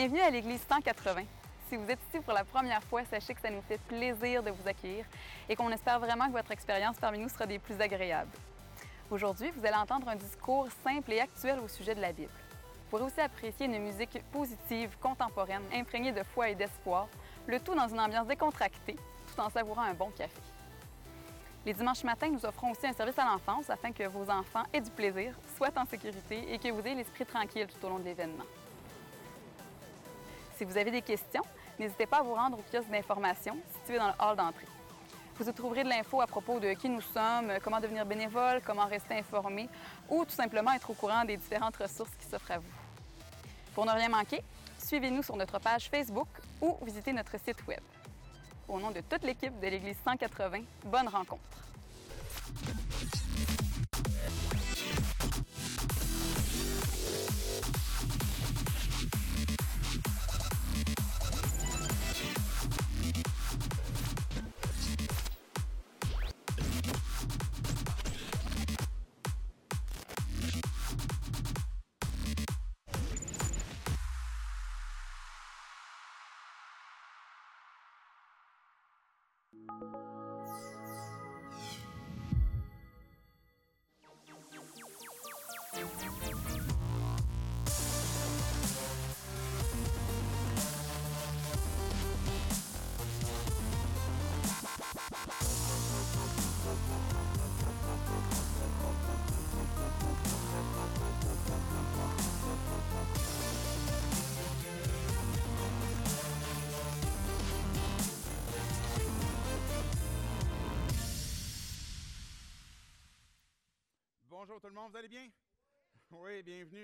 Bienvenue à l'Église 180. Si vous êtes ici pour la première fois, sachez que ça nous fait plaisir de vous accueillir et qu'on espère vraiment que votre expérience parmi nous sera des plus agréables. Aujourd'hui, vous allez entendre un discours simple et actuel au sujet de la Bible. Vous pourrez aussi apprécier une musique positive, contemporaine, imprégnée de foi et d'espoir, le tout dans une ambiance décontractée, tout en savourant un bon café. Les dimanches matins, nous offrons aussi un service à l'enfance afin que vos enfants aient du plaisir, soient en sécurité et que vous ayez l'esprit tranquille tout au long de l'événement. Si vous avez des questions, n'hésitez pas à vous rendre au kiosque d'information situé dans le hall d'entrée. Vous y trouverez de l'info à propos de qui nous sommes, comment devenir bénévole, comment rester informé ou tout simplement être au courant des différentes ressources qui s'offrent à vous. Pour ne rien manquer, suivez-nous sur notre page Facebook ou visitez notre site Web. Au nom de toute l'équipe de l'Église 180, bonne rencontre.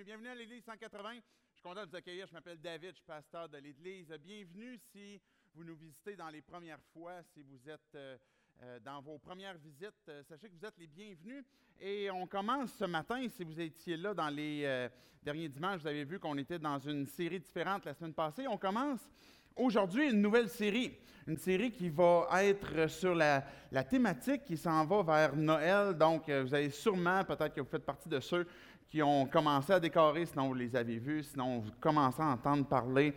Bienvenue. À l'Église 180. Je suis content de vous accueillir. Je m'appelle David, je suis pasteur de l'Église. Bienvenue si vous nous visitez dans les premières fois, si vous êtes euh, euh, dans vos premières visites. euh, sachez que vous êtes les bienvenus. Et on commence ce matin, si vous étiez là dans les derniers dimanches, vous avez vu qu'on était dans une série différente la semaine passée. On commence aujourd'hui une nouvelle série. Une série qui va être sur la, la thématique qui s'en va vers Noël. Donc, vous avez sûrement, peut-être que vous faites partie de ceux qui ont commencé à décorer, sinon vous les avez vus, sinon vous commencez à entendre parler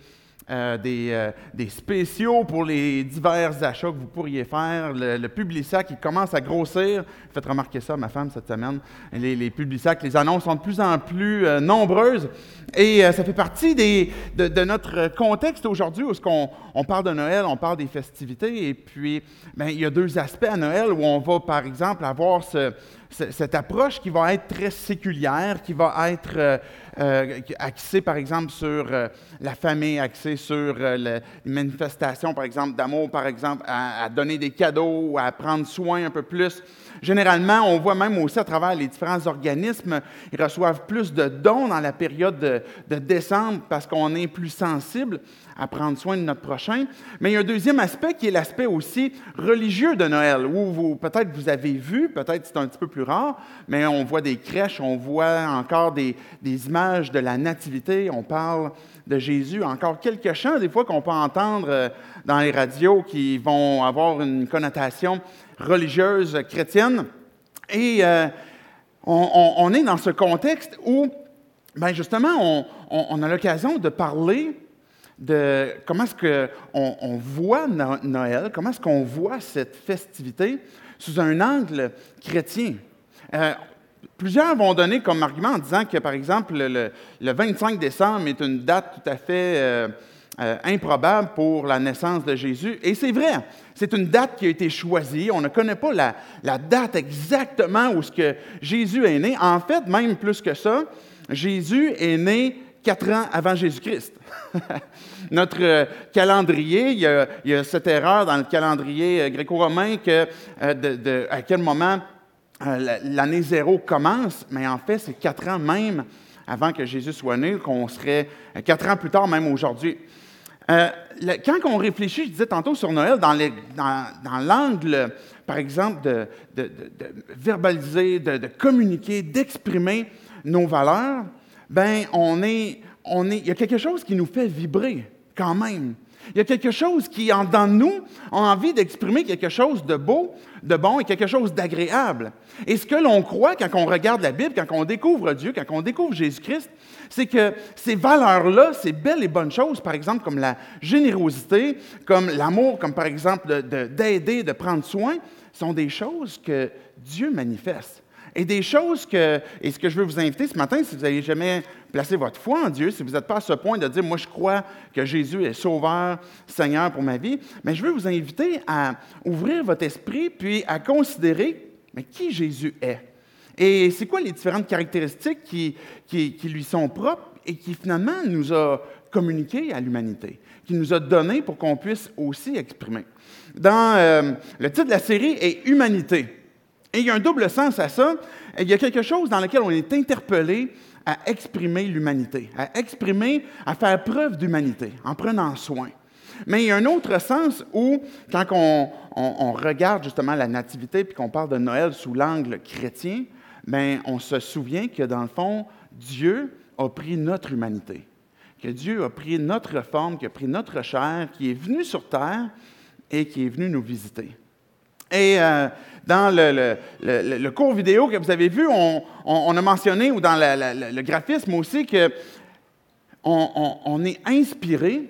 euh, des, euh, des spéciaux pour les divers achats que vous pourriez faire. Le, le Publisac qui commence à grossir. Faites remarquer ça à ma femme cette semaine. Les, les Publisac, les annonces sont de plus en plus euh, nombreuses. Et ça fait partie de, notre contexte aujourd'hui où on, on parle de Noël, on parle des festivités. Et puis, ben, il y a deux aspects à Noël où on va, par exemple, avoir ce- cette approche qui va être très séculière, qui va être euh, euh, axée, par exemple, sur euh, la famille, axée sur le- les manifestations, par exemple, d'amour, par exemple, à donner des cadeaux, à prendre soin un peu plus. Généralement, on voit même aussi à travers les différents organismes, ils reçoivent plus de dons dans la période de, décembre parce qu'on est plus sensible à prendre soin de notre prochain. Mais il y a un deuxième aspect qui est l'aspect aussi religieux de Noël, où vous, peut-être vous avez vu, peut-être c'est un petit peu plus rare, mais on voit des crèches, on voit encore des, des images de la nativité, on parle de Jésus, encore quelques chants des fois qu'on peut entendre euh, dans les radios qui vont avoir une connotation religieuse chrétienne. Et euh, on, est dans ce contexte où, ben justement, on, a l'occasion de parler de comment est-ce qu'on on voit No- Noël, comment est-ce qu'on voit cette festivité sous un angle chrétien. Euh, plusieurs vont donner comme argument en disant que, par exemple, le, le 25 décembre est une date tout à fait euh, euh, improbable pour la naissance de Jésus. Et c'est vrai, c'est une date qui a été choisie. On ne connaît pas la, date exactement où ce que Jésus est né. En fait, même plus que ça, Jésus est né quatre ans avant Jésus-Christ. Notre euh, calendrier, il y, a, cette erreur dans le calendrier euh, gréco-romain que à quel moment la- l'année zéro commence, mais en fait, c'est quatre ans même avant que Jésus soit né, qu'on serait quatre ans plus tard, même aujourd'hui. Euh, quand on réfléchit, je disais tantôt sur Noël, dans dans- l'angle, par exemple, de, verbaliser, de, communiquer, d'exprimer nos valeurs, ben on est, il y a quelque chose qui nous fait vibrer quand même. Il y a quelque chose qui, en dedans de nous, a envie d'exprimer quelque chose de beau, de bon et quelque chose d'agréable. Et ce que l'on croit quand on regarde la Bible, quand on découvre Dieu, quand on découvre Jésus-Christ, c'est que ces valeurs-là, ces belles et bonnes choses, par exemple comme la générosité, comme l'amour, comme par exemple d'aider, de, de prendre soin, sont des choses que Dieu manifeste. Et des choses que, et ce que je veux vous inviter ce matin, si vous n'avez jamais placé votre foi en Dieu, si vous n'êtes pas à ce point de dire, moi je crois que Jésus est sauveur, Seigneur pour ma vie, mais je veux vous inviter à ouvrir votre esprit puis à considérer, qui Jésus est. Et c'est quoi les différentes caractéristiques qui, qui, lui sont propres et qui finalement nous a communiquées à l'humanité, qui nous a donné pour qu'on puisse aussi exprimer? Dans euh, le titre de la série est Humanité. Et il y a un double sens à ça. Il y a quelque chose dans lequel on est interpellé à exprimer l'humanité, à exprimer, à faire preuve d'humanité en prenant soin. Mais il y a un autre sens où, quand on, regarde justement la nativité puis qu'on parle de Noël sous l'angle chrétien, bien, on se souvient que dans le fond, Dieu a pris notre humanité, que Dieu a pris notre forme, qui a pris notre chair, qui est venu sur terre et qui est venu nous visiter. Et euh, dans le, cours vidéo que vous avez vu, on, a mentionné, ou dans le graphisme aussi, qu'on on, est inspiré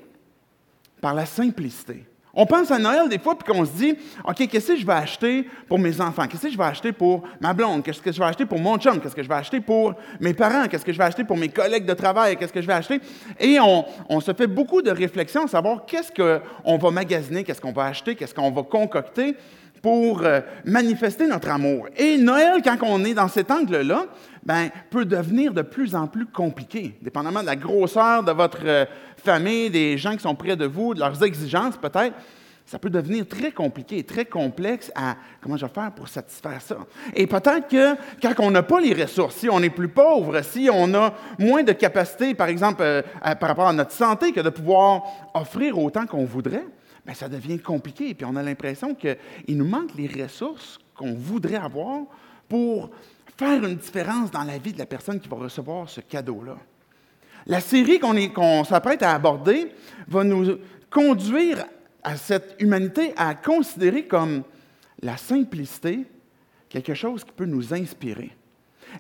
par la simplicité. On pense à Noël des fois, puis qu'on se dit, OK, qu'est-ce que je vais acheter pour mes enfants? Qu'est-ce que je vais acheter pour ma blonde? Qu'est-ce que je vais acheter pour mon chum? Qu'est-ce que je vais acheter pour mes parents? Qu'est-ce que je vais acheter pour mes collègues de travail? Qu'est-ce que je vais acheter? Et on, on se fait beaucoup de réflexions à savoir qu'est-ce qu'on va magasiner, qu'est-ce qu'on va acheter, qu'est-ce qu'on va concocter pour euh, manifester notre amour. Et Noël, quand on est dans cet angle-là, ben, peut devenir de plus en plus compliqué, dépendamment de la grosseur de votre euh, famille, des gens qui sont près de vous, de leurs exigences peut-être. Ça peut devenir très compliqué, très complexe à comment je vais faire pour satisfaire ça. Et peut-être que quand on n'a pas les ressources, si on est plus pauvre, si on a moins de capacité, par exemple, euh, par rapport à notre santé, que de pouvoir offrir autant qu'on voudrait, ben, ça devient compliqué. Puis on a l'impression qu'il nous manque les ressources qu'on voudrait avoir pour faire une différence dans la vie de la personne qui va recevoir ce cadeau-là. La série qu'on s'apprête à aborder va nous conduire à cette humanité à considérer comme la simplicité quelque chose qui peut nous inspirer.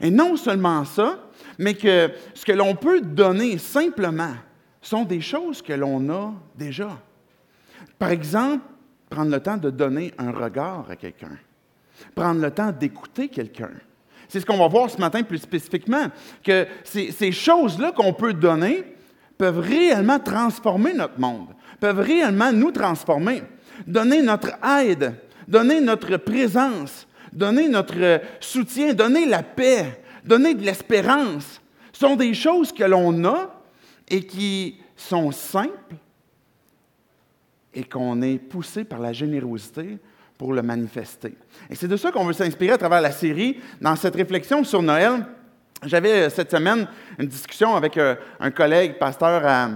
Et non seulement ça, mais que ce que l'on peut donner simplement sont des choses que l'on a déjà. Par exemple, prendre le temps de donner un regard à quelqu'un. Prendre le temps d'écouter quelqu'un. C'est ce qu'on va voir ce matin plus spécifiquement, que ces, choses-là qu'on peut donner peuvent réellement transformer notre monde, peuvent réellement nous transformer. Donner notre aide, donner notre présence, donner notre soutien, donner la paix, donner de l'espérance, sont des choses que l'on a et qui sont simples, et qu'on est poussé par la générosité pour le manifester. Et c'est de ça qu'on veut s'inspirer à travers la série. Dans cette réflexion sur Noël, j'avais euh, cette semaine une discussion avec euh, un collègue pasteur à,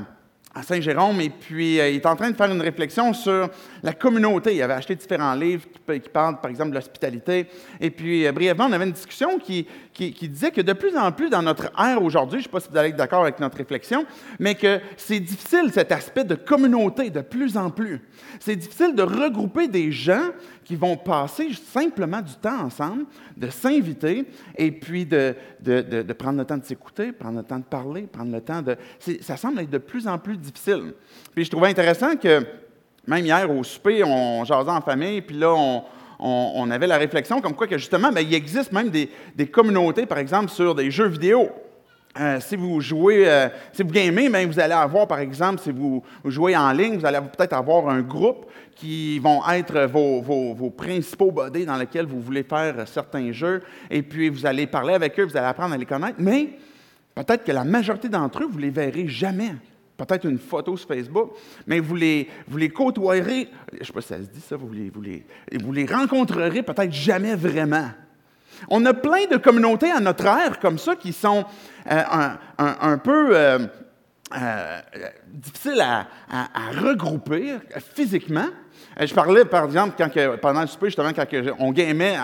à Saint-Jérôme, et puis euh, il est en train de faire une réflexion sur la communauté. Il avait acheté différents livres qui, parlent, par exemple, de l'hospitalité. Et puis, euh, brièvement, on avait une discussion qui, qui, disait que de plus en plus dans notre ère aujourd'hui, je ne sais pas si vous allez être d'accord avec notre réflexion, mais que c'est difficile cet aspect de communauté de plus en plus. C'est difficile de regrouper des gens qui vont passer simplement du temps ensemble, de s'inviter et puis de, de, prendre le temps de s'écouter, prendre le temps de parler, prendre le temps de... Ça semble être de plus en plus difficile. Puis je trouvais intéressant que même hier au souper, on jasait en famille, puis là, on, avait la réflexion comme quoi que justement, bien, il existe même des, des, communautés, par exemple, sur des jeux vidéo. Euh, si vous jouez, euh, si vous gamez, bien, vous allez avoir, par exemple, si vous, jouez en ligne, vous allez peut-être avoir un groupe qui vont être vos, principaux bodés dans lesquels vous voulez faire certains jeux, et puis vous allez parler avec eux, vous allez apprendre à les connaître, mais peut-être que la majorité d'entre eux, vous ne les verrez jamais. Peut-être une photo sur Facebook, mais vous les, vous les côtoierez, je ne sais pas si ça se dit ça, vous les, vous les, vous les rencontrerez peut-être jamais vraiment. On a plein de communautés à notre ère comme ça qui sont euh, un, peu euh, euh, difficiles à, regrouper physiquement. Je parlais, par exemple, quand pendant le souper, justement, quand on gamait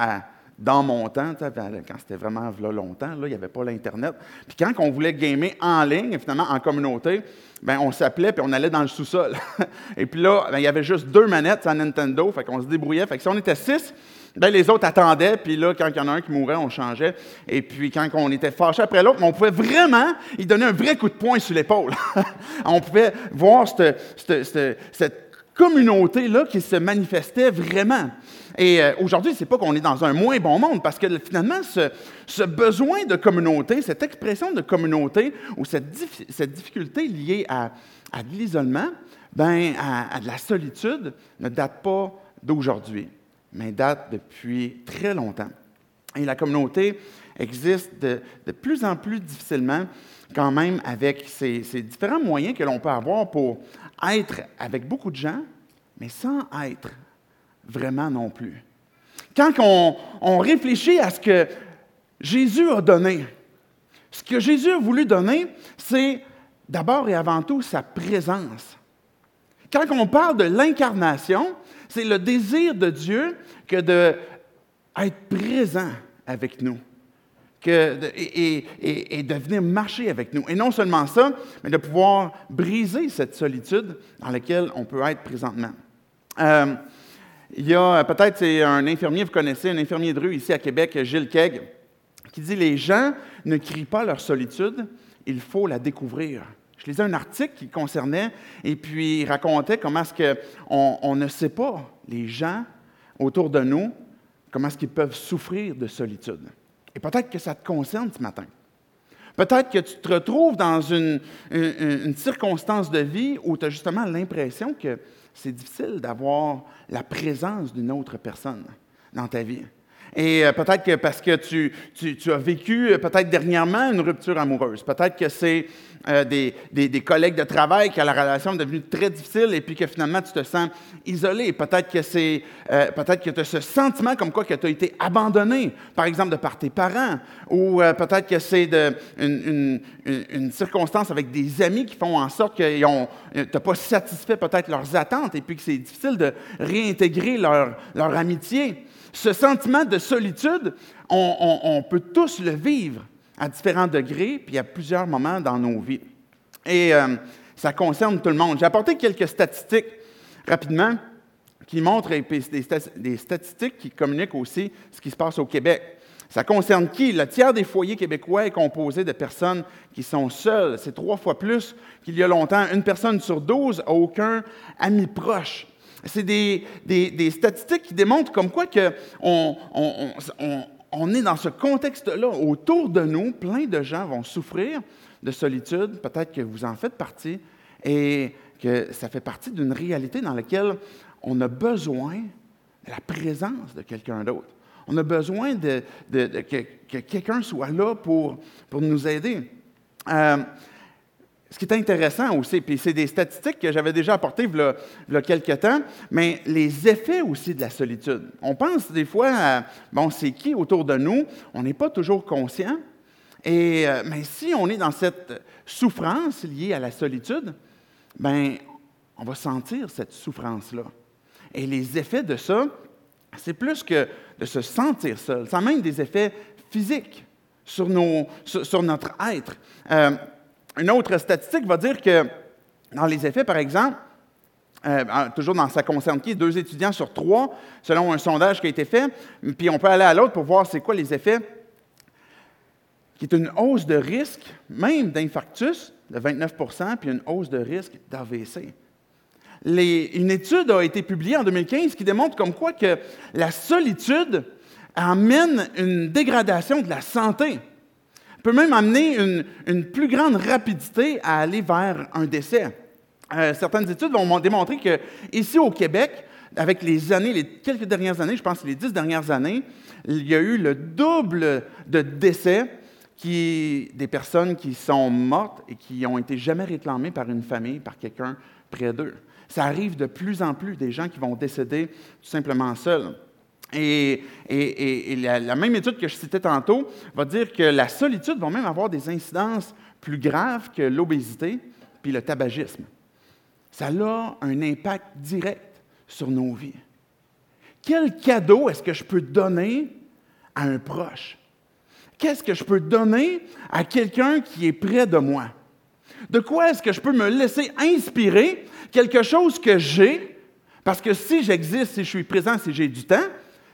dans mon temps, quand c'était vraiment longtemps, là, il n'y avait pas l'Internet. Puis quand on voulait gamer en ligne, finalement, en communauté, ben, on s'appelait puis on allait dans le sous-sol. Et puis là, ben, il y avait juste deux manettes à Nintendo, fait qu'on se débrouillait. Fait que si on était six, ben, les autres attendaient, puis là, quand il y en a un qui mourait, on changeait. Et puis quand on était fâché après l'autre, on pouvait vraiment y donner un vrai coup de poing sur l'épaule. on pouvait voir cette communauté-là qui se manifestait vraiment. Et aujourd'hui, ce n'est pas qu'on est dans un moins bon monde, parce que finalement, ce, besoin de communauté, cette expression de communauté, ou cette, difficulté liée à, de l'isolement, ben, à, de la solitude, ne date pas d'aujourd'hui, mais date depuis très longtemps. Et la communauté existe de, plus en plus difficilement, quand même, avec ces, ces différents moyens que l'on peut avoir pour être avec beaucoup de gens, mais sans être vraiment non plus. Quand on, réfléchit à ce que Jésus a donné, ce que Jésus a voulu donner, c'est d'abord et avant tout sa présence. Quand on parle de l'incarnation, c'est le désir de Dieu que d'être présent avec nous que et, de venir marcher avec nous. Et non seulement ça, mais de pouvoir briser cette solitude dans laquelle on peut être présentement. Euh, il y a peut-être, un infirmier, vous connaissez, un infirmier de rue ici à Québec, Gilles Keg, qui dit Les gens ne crient pas leur solitude, il faut la découvrir. Je lisais un article qui concernait, et puis il racontait comment est-ce qu'on on ne sait pas, les gens autour de nous, comment est-ce qu'ils peuvent souffrir de solitude. Et peut-être que ça te concerne ce matin. Peut-être que tu te retrouves dans une, une circonstance de vie où tu as justement l'impression que c'est difficile d'avoir la présence d'une autre personne dans ta vie. Et euh, peut-être que parce que tu, as vécu euh, peut-être dernièrement une rupture amoureuse, peut-être que c'est euh, des, collègues de travail qui a la relation devenue très difficile et puis que finalement tu te sens isolé. Peut-être que c'est peut-être que tu as ce sentiment comme quoi que tu as été abandonné, par exemple de par tes parents, ou peut-être que c'est une, circonstance avec des amis qui font en sorte que tu n'as pas satisfait peut-être leurs attentes et puis que c'est difficile de réintégrer leur amitié. Ce sentiment de solitude, on, peut tous le vivre à différents degrés, puis à plusieurs moments dans nos vies. Et euh, ça concerne tout le monde. J'ai apporté quelques statistiques rapidement qui montrent, des statistiques qui communiquent aussi ce qui se passe au Québec. Ça concerne qui? Le tiers des foyers québécois est composé de personnes qui sont seules. C'est trois fois plus qu'il y a longtemps. Une personne sur douze n'a aucun ami proche. C'est des, statistiques qui démontrent comme quoi que on, est dans ce contexte-là. Autour de nous, plein de gens vont souffrir de solitude. Peut-être que vous en faites partie et que ça fait partie d'une réalité dans laquelle on a besoin de la présence de quelqu'un d'autre. On a besoin de, que, quelqu'un soit là pour, pour nous aider. Euh, ce qui est intéressant aussi, puis c'est des statistiques que j'avais déjà apportées il y, a, quelques temps, mais les effets aussi de la solitude. On pense des fois à, bon, c'est qui autour de nous? On n'est pas toujours conscient. Et, euh, mais si on est dans cette souffrance liée à la solitude, ben, on va sentir cette souffrance-là. Et les effets de ça, c'est plus que de se sentir seul. Ça a même des effets physiques sur, nos, sur, notre être. Euh, une autre statistique va dire que dans les effets, par exemple, euh, toujours dans ça concerne qui, deux étudiants sur trois, selon un sondage qui a été fait, puis on peut aller à l'autre pour voir c'est quoi les effets, qui est une hausse de risque, même d'infarctus, de 29% puis une hausse de risque d'AVC. une étude a été publiée en 2015 qui démontre comme quoi que la solitude amène une dégradation de la santé peut même amener une, plus grande rapidité à aller vers un décès. Euh, certaines études vont démontrer que ici au Québec, avec les années, les quelques dernières années, je pense les dix dernières années, il y a eu le double de décès des personnes qui sont mortes et qui ont été jamais réclamées par une famille, par quelqu'un près d'eux. Ça arrive de plus en plus des gens qui vont décéder tout simplement seuls. Et, la, même étude que je citais tantôt va dire que la solitude va même avoir des incidences plus graves que l'obésité puis le tabagisme. Ça a un impact direct sur nos vies. Quel cadeau est-ce que je peux donner à un proche? Qu'est-ce que je peux donner à quelqu'un qui est près de moi? De quoi est-ce que je peux me laisser inspirer quelque chose que j'ai? Parce que si j'existe, si je suis présent, si j'ai du temps,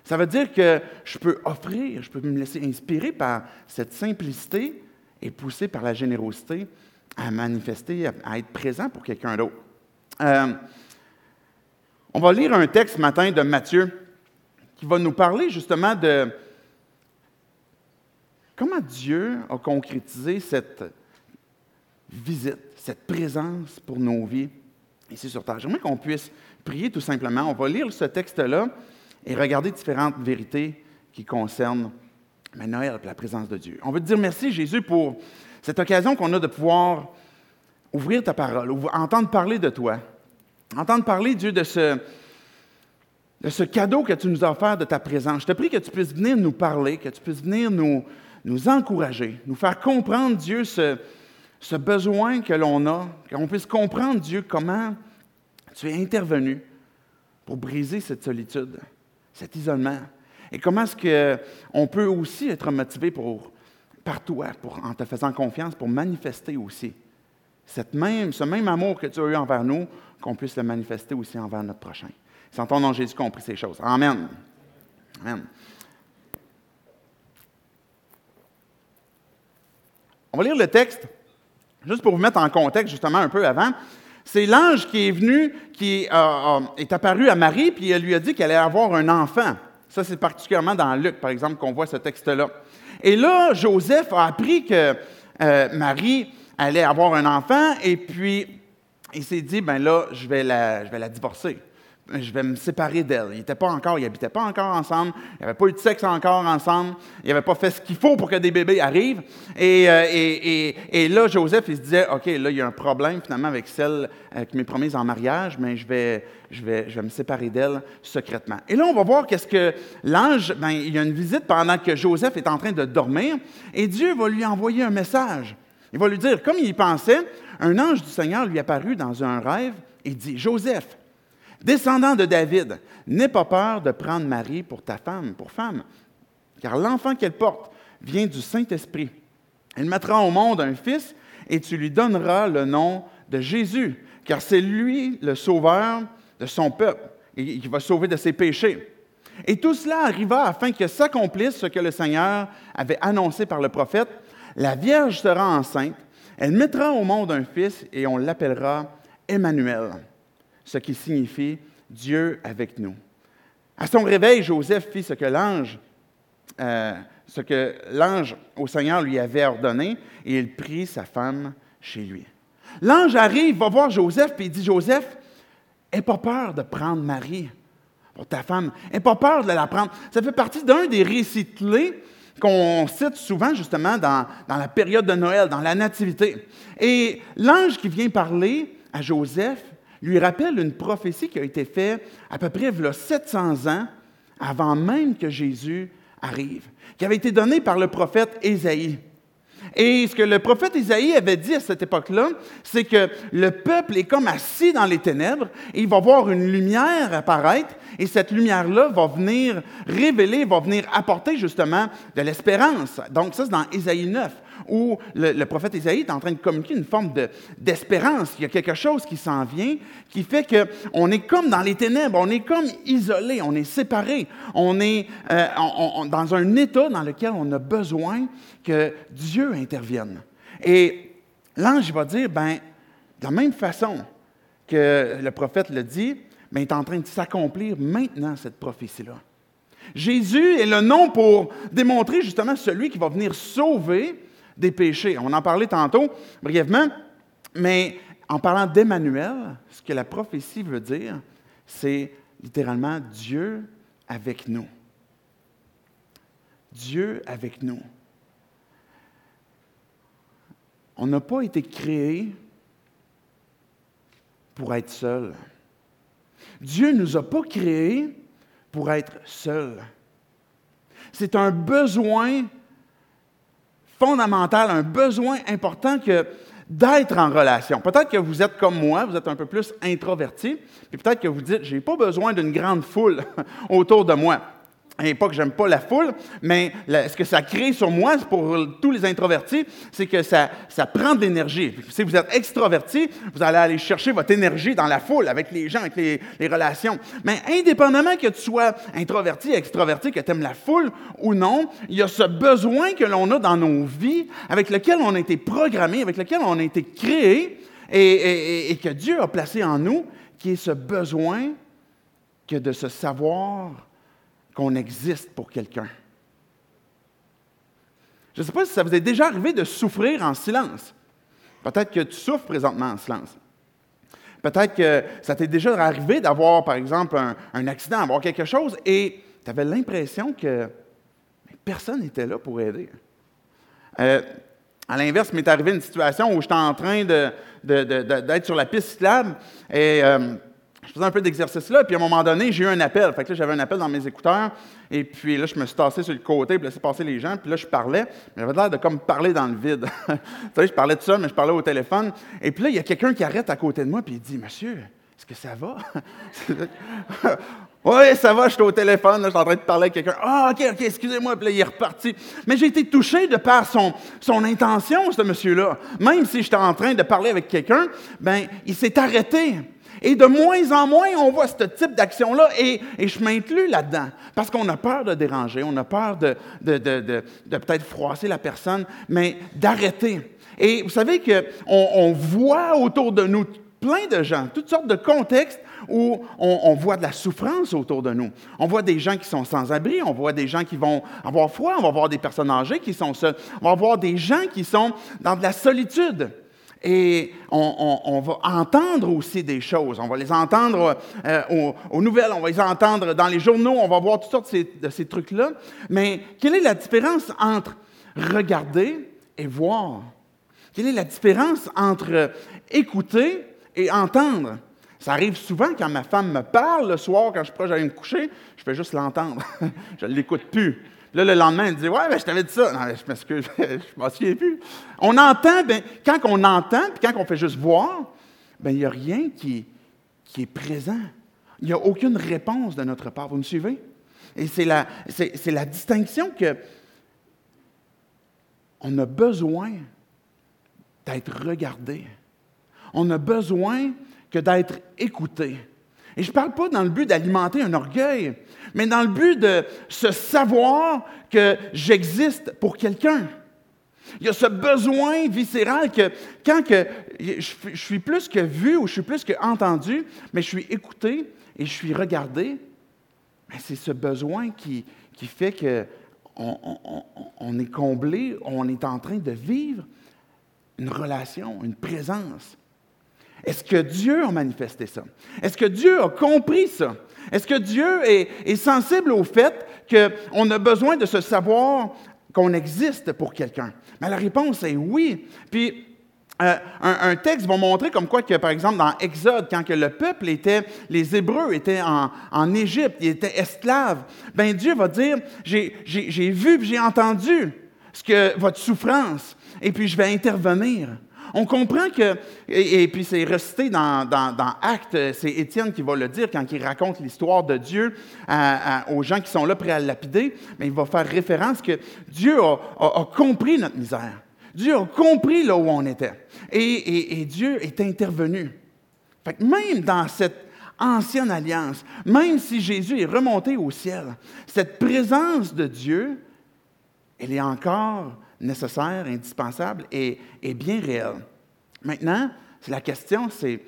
ça veut dire que je peux offrir, je peux me laisser inspirer par cette simplicité et pousser par la générosité à manifester, à être présent pour quelqu'un d'autre. Euh, on va lire un texte ce matin de Matthieu qui va nous parler justement de comment Dieu a concrétisé cette visite, cette présence pour nos vies ici sur Terre. J'aimerais qu'on puisse prier tout simplement. On va lire ce texte-là et regarder différentes vérités qui concernent Noël et la présence de Dieu. On veut te dire merci, Jésus, pour cette occasion qu'on a de pouvoir ouvrir ta parole, entendre parler de toi, entendre parler, Dieu, de ce, de ce cadeau que tu nous as de ta présence. Je te prie que tu puisses venir nous parler, que tu puisses venir nous, nous encourager, nous faire comprendre, Dieu, ce, ce besoin que l'on a, qu'on puisse comprendre, Dieu, comment tu es intervenu pour briser cette solitude, cet isolement. Et comment est-ce qu'on peut aussi être motivé pour, par toi, pour, en te faisant confiance, pour manifester aussi cette même, ce même amour que tu as eu envers nous, qu'on puisse le manifester aussi envers notre prochain. C'est en ton nom Jésus qu'on prie ces choses. Amen. Amen. On va lire le texte, juste pour vous mettre en contexte justement un peu avant. C'est l'ange qui est venu, qui euh, euh, est apparu à Marie, puis elle lui a dit qu'elle allait avoir un enfant. Ça, c'est particulièrement dans Luc, par exemple, qu'on voit ce texte-là. Et là, Joseph a appris que euh, Marie allait avoir un enfant, et puis il s'est dit, ben là, je vais la, je vais la divorcer je vais me séparer d'elle. Ils n'étaient pas encore, ils n'habitaient pas encore ensemble, ils n'avaient pas eu de sexe encore ensemble, ils n'avaient pas fait ce qu'il faut pour que des bébés arrivent. Euh, et, là, Joseph, il se disait, OK, là, il y a un problème finalement avec celle euh, qui m'est promise en mariage, mais je vais, je vais, je vais me séparer d'elle secrètement. Et là, on va voir qu'est-ce que l'ange, ben, il y a une visite pendant que Joseph est en train de dormir, et Dieu va lui envoyer un message. Il va lui dire, comme il y pensait, un ange du Seigneur lui apparut dans un rêve et dit, Joseph, Descendant de David, n'aie pas peur de prendre Marie pour ta femme, pour femme, car l'enfant qu'elle porte vient du Saint-Esprit. Elle mettra au monde un fils et tu lui donneras le nom de Jésus, car c'est lui le sauveur de son peuple qui va sauver de ses péchés. Et tout cela arriva afin que s'accomplisse ce que le Seigneur avait annoncé par le prophète. La Vierge sera enceinte, elle mettra au monde un fils et on l'appellera Emmanuel ce qui signifie Dieu avec nous. À son réveil, Joseph fit ce que l'ange, euh, ce que l'ange au Seigneur lui avait ordonné, et il prit sa femme chez lui. L'ange arrive, va voir Joseph, puis il dit Joseph, n'aie pas peur de prendre Marie pour ta femme. N'aie pas peur de la prendre. Ça fait partie d'un des récits clés qu'on cite souvent justement dans, la période de Noël, dans la Nativité. Et l'ange qui vient parler à Joseph, lui rappelle une prophétie qui a été faite à peu près il 700 ans avant même que Jésus arrive, qui avait été donnée par le prophète Ésaïe. Et ce que le prophète Isaïe avait dit à cette époque-là, c'est que le peuple est comme assis dans les ténèbres et il va voir une lumière apparaître et cette lumière-là va venir révéler, va venir apporter justement de l'espérance. Donc ça, c'est dans Isaïe 9 où le, prophète Isaïe est en train de communiquer une forme d'espérance. Il y a quelque chose qui s'en vient qui fait qu'on est comme dans les ténèbres, on est comme isolé, on est séparé, on est euh, dans un état dans lequel on a besoin que Dieu intervienne. Et l'ange va dire, ben, de la même façon que le prophète le dit, ben, est en train de s'accomplir maintenant cette prophétie-là. Jésus est le nom pour démontrer justement celui qui va venir sauver des péchés. On en parlait tantôt brièvement, mais en parlant d'Emmanuel, ce que la prophétie veut dire, c'est littéralement Dieu avec nous. Dieu avec nous. On n'a pas été créé pour être seul. Dieu ne nous a pas créés pour être seuls. C'est un besoin fondamental, un besoin important que d'être en relation. Peut-être que vous êtes comme moi, vous êtes un peu plus introverti, puis peut-être que vous dites, j'ai pas besoin d'une grande foule autour de moi. Et pas que j'aime pas la foule, mais ce que ça crée sur moi, pour tous les introvertis, c'est que ça, ça prend de l'énergie. Si vous êtes extroverti, vous allez aller chercher votre énergie dans la foule, avec les gens, avec les, relations. Mais indépendamment que tu sois introverti, extroverti, que tu aimes la foule ou non, il y a ce besoin que l'on a dans nos vies, avec lequel on a été programmé, avec lequel on a été créé, et, et que Dieu a placé en nous, qui est ce besoin que de se savoir qu'on existe pour quelqu'un. Je ne sais pas si ça vous est déjà arrivé de souffrir en silence. Peut-être que tu souffres présentement en silence. Peut-être que ça t'est déjà arrivé d'avoir, par exemple, un, accident, d'avoir quelque chose, et tu avais l'impression que personne n'était là pour aider. Euh, à l'inverse, m'est arrivé une situation où j'étais en train d'être sur la piste cyclable et euh, je faisais un peu d'exercice là, puis à un moment donné, j'ai eu un appel. Fait que là, j'avais un appel dans mes écouteurs, et puis là, je me suis tassé sur le côté, puis laissé passer les gens, puis là, je parlais, mais j'avais l'air de comme parler dans le vide. tu sais, je parlais de ça, mais je parlais au téléphone. Et puis là, il y a quelqu'un qui arrête à côté de moi, puis il dit Monsieur, est-ce que ça va? Oui, ça va, je suis au téléphone, là, je suis en train de parler avec quelqu'un. Ah, OK, OK, excusez-moi. Puis là, il est reparti. Mais j'ai été touché de par son, son intention, ce monsieur-là. Même si j'étais en train de parler avec quelqu'un, ben, il s'est arrêté. Et de moins en moins, on voit ce type d'action-là, et, je m'inclus là-dedans, parce qu'on a peur de déranger, on a peur de, peut-être froisser la personne, mais d'arrêter. Et vous savez qu'on on voit autour de nous plein de gens, toutes sortes de contextes où on, voit de la souffrance autour de nous. On voit des gens qui sont sans abri, on voit des gens qui vont avoir froid, on va voir des personnes âgées qui sont seules, on va voir des gens qui sont dans de la solitude. Et on, va entendre aussi des choses. On va les entendre euh, aux, nouvelles, on va les entendre dans les journaux, on va voir toutes sortes de ces, trucs-là. Mais quelle est la différence entre regarder et voir? Quelle est la différence entre écouter et entendre? Ça arrive souvent quand ma femme me parle le soir, quand je suis proche d'aller me coucher, je fais juste l'entendre. je ne l'écoute plus. Là, le lendemain, elle dit Ouais, je t'avais dit ça. Je m'excuse, je m'en souviens plus. On entend, bien, quand on entend, puis quand on fait juste voir, bien, il n'y a rien qui, qui est présent. Il n'y a aucune réponse de notre part. Vous me suivez? Et c'est la, c'est, la distinction que on a besoin d'être regardé. On a besoin que d'être écouté. Et je ne parle pas dans le but d'alimenter un orgueil mais dans le but de se savoir que j'existe pour quelqu'un. Il y a ce besoin viscéral que quand je suis plus que vu ou je suis plus que entendu, mais je suis écouté et je suis regardé, c'est ce besoin qui, qui fait qu'on on est comblé, on est en train de vivre une relation, une présence. Est-ce que Dieu a manifesté ça? Est-ce que Dieu a compris ça? Est-ce que Dieu est, sensible au fait qu'on a besoin de se savoir qu'on existe pour quelqu'un? Mais la réponse est oui. Puis, euh, un, texte va montrer comme quoi que, par exemple, dans Exode, quand le peuple était, les Hébreux étaient en, Égypte, ils étaient esclaves, ben Dieu va dire, j'ai vu, j'ai entendu ce que votre souffrance, et puis je vais intervenir. On comprend que, et, puis c'est resté dans, dans, Actes, c'est Étienne qui va le dire quand il raconte l'histoire de Dieu aux gens qui sont là prêts à le lapider, mais il va faire référence que Dieu a, compris notre misère. Dieu a compris là où on était. Et, Dieu est intervenu. Fait même dans cette ancienne alliance, même si Jésus est remonté au ciel, cette présence de Dieu, elle est encore nécessaire, indispensable et, bien réel. Maintenant, la question, c'est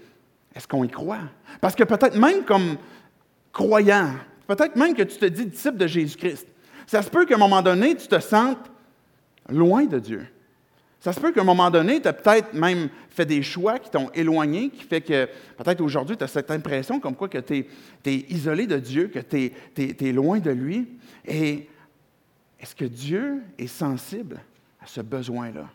est-ce qu'on y croit? Parce que peut-être même comme croyant, peut-être même que tu te dis disciple de Jésus-Christ, ça se peut qu'à un moment donné, tu te sentes loin de Dieu. Ça se peut qu'à un moment donné, tu as peut-être même fait des choix qui t'ont éloigné, qui fait que peut-être aujourd'hui, tu as cette impression comme quoi que tu es, isolé de Dieu, que tu es, loin de lui. Et est-ce que Dieu est sensible ce besoin-là.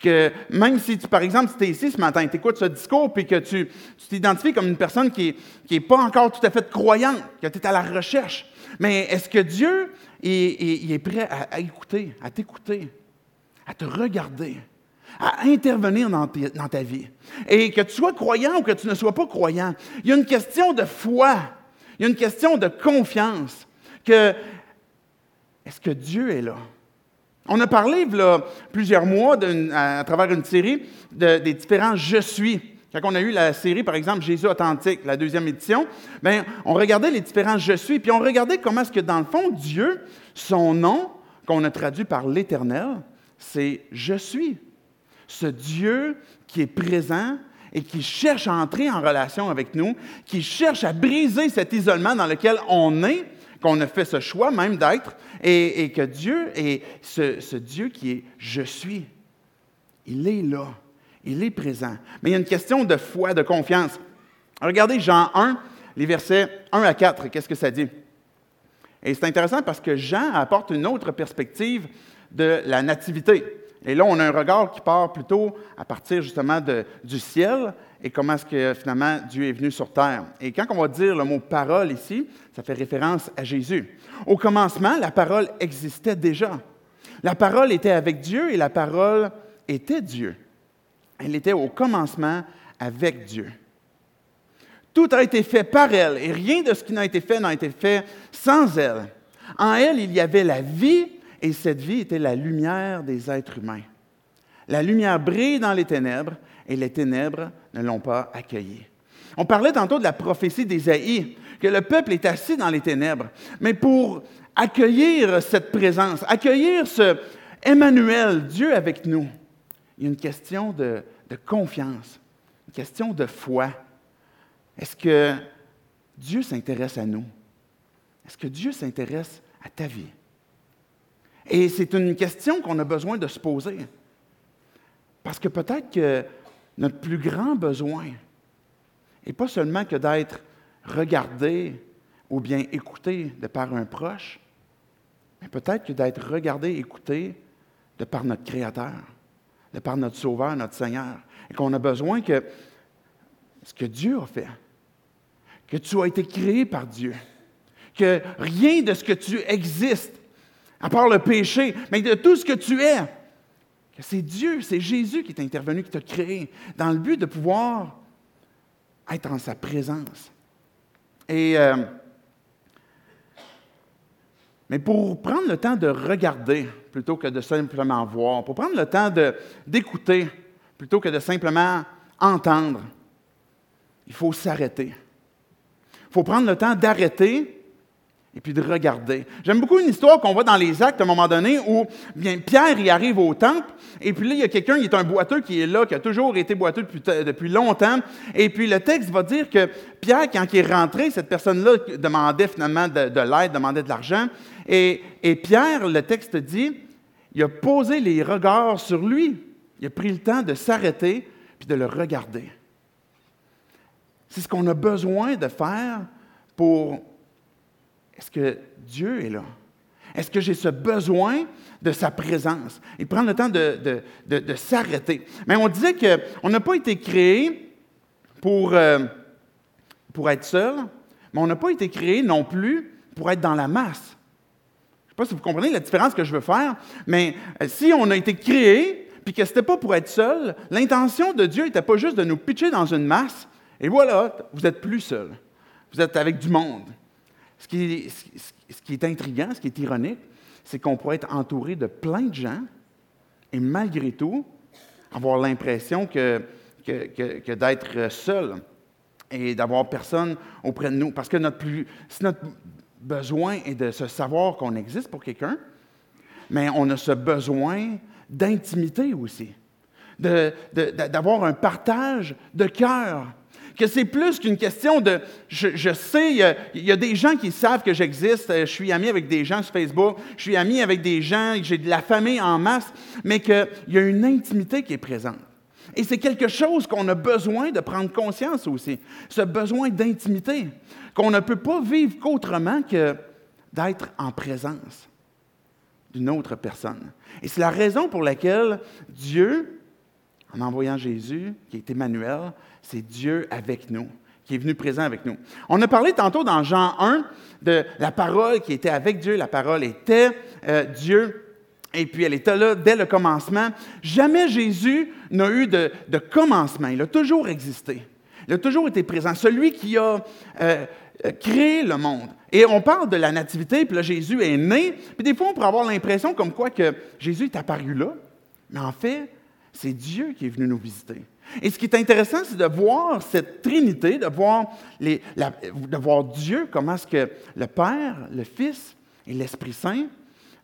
Que même si, tu, par exemple, si tu es ici ce matin, tu écoutes ce discours, puis que tu t'identifies comme une personne qui n'est pas encore tout à fait croyante, que tu es à la recherche, mais est-ce que Dieu est, est prêt à, écouter, à t'écouter, à te regarder, à intervenir dans, dans, ta vie? Et que tu sois croyant ou que tu ne sois pas croyant, il y a une question de foi, il y a une question de confiance, que est-ce que Dieu est là? On a parlé là, plusieurs mois à, travers une série des différents Je suis. Quand on a eu la série, par exemple, Jésus authentique, la deuxième édition, bien, on regardait les différents Je suis, puis on regardait comment est-ce que, dans le fond, Dieu, son nom, qu'on a traduit par l'Éternel, c'est Je suis. Ce Dieu qui est présent et qui cherche à entrer en relation avec nous, qui cherche à briser cet isolement dans lequel on est, qu'on a fait ce choix même d'être, et, que Dieu est ce, Dieu qui est Je suis. Il est là. Il est présent. Mais il y a une question de foi, de confiance. Regardez Jean 1, les versets 1 à 4. Qu'est-ce que ça dit? Et c'est intéressant parce que Jean apporte une autre perspective de la nativité. Et là, on a un regard qui part plutôt à partir justement du ciel et comment est-ce que finalement Dieu est venu sur terre. Et quand on va dire le mot parole ici, ça fait référence à Jésus. Au commencement, la parole existait déjà. La parole était avec Dieu et la parole était Dieu. Elle était au commencement avec Dieu. Tout a été fait par elle et rien de ce qui n'a été fait n'a été fait sans elle. En elle, il y avait la vie et cette vie était la lumière des êtres humains. La lumière brille dans les ténèbres et les ténèbres ne l'ont pas accueillie. On parlait tantôt de la prophétie d'Ésaïe, que le peuple est assis dans les ténèbres. Mais pour accueillir cette présence, accueillir ce Emmanuel, Dieu avec nous, il y a une question de, de confiance, une question de foi. Est-ce que Dieu s'intéresse à nous? Est-ce que Dieu s'intéresse à ta vie? Et c'est une question qu'on a besoin de se poser. Parce que peut-être que notre plus grand besoin n'est pas seulement que d'être regardé ou bien écouté de par un proche, mais peut-être que d'être regardé, écouté de par notre Créateur, de par notre Sauveur, notre Seigneur. Et qu'on a besoin que ce que Dieu a fait, que tu as été créé par Dieu, que rien de ce que tu existes à part le péché, mais de tout ce que tu es. Que c'est Dieu, c'est Jésus qui est intervenu, qui t'a créé, dans le but de pouvoir être en sa présence. Et, euh, mais pour prendre le temps de regarder plutôt que de simplement voir, pour prendre le temps d'écouter plutôt que de simplement entendre, il faut s'arrêter. Il faut prendre le temps d'arrêter et puis de regarder. J'aime beaucoup une histoire qu'on voit dans les actes à un moment donné où bien, Pierre y arrive au temple, et puis là, il y a quelqu'un qui est un boiteux qui est là, qui a toujours été boiteux depuis, depuis longtemps. Et puis le texte va dire que Pierre, quand il est rentré, cette personne-là demandait finalement de, l'aide, demandait de l'argent. Et, et Pierre, le texte dit, il a posé les regards sur lui. Il a pris le temps de s'arrêter puis de le regarder. C'est ce qu'on a besoin de faire pour est-ce que Dieu est là? Est-ce que j'ai ce besoin de sa présence? Et prendre le temps de, s'arrêter. Mais on disait qu'on n'a pas été créé pour, euh, pour être seul, mais on n'a pas été créé non plus pour être dans la masse. Je ne sais pas si vous comprenez la différence que je veux faire, mais euh, si on a été créé, puis que ce n'était pas pour être seul, l'intention de Dieu n'était pas juste de nous pitcher dans une masse, et voilà, vous n'êtes plus seul. Vous êtes avec du monde. Ce qui, est, intriguant, ce qui est ironique, c'est qu'on pourrait être entouré de plein de gens et malgré tout avoir l'impression que, que, d'être seul et d'avoir personne auprès de nous. Parce que notre plus, si notre besoin est de se savoir qu'on existe pour quelqu'un, mais on a ce besoin d'intimité aussi, d'avoir un partage de cœur que c'est plus qu'une question de je, sais, il y, a, des gens qui savent que j'existe, euh, je suis ami avec des gens sur Facebook, je suis ami avec des gens, j'ai de la famille en masse, mais qu'il y a une intimité qui est présente. Et c'est quelque chose qu'on a besoin de prendre conscience aussi, ce besoin d'intimité, qu'on ne peut pas vivre qu'autrement que d'être en présence d'une autre personne. Et c'est la raison pour laquelle Dieu, en envoyant Jésus, qui est Emmanuel, c'est Dieu avec nous, qui est venu présent avec nous. On a parlé tantôt dans Jean 1 de la parole qui était avec Dieu, la parole était euh, Dieu. Et puis elle était là dès le commencement. Jamais Jésus n'a eu de, commencement. Il a toujours existé. Il a toujours été présent. Celui qui a euh, créé le monde. Et on parle de la nativité, puis là, Jésus est né. Puis des fois, on pourrait avoir l'impression comme quoi que Jésus est apparu là. Mais en fait, c'est Dieu qui est venu nous visiter. Et ce qui est intéressant, c'est de voir cette Trinité, de voir, Dieu, comment est-ce que le Père, le Fils et l'Esprit Saint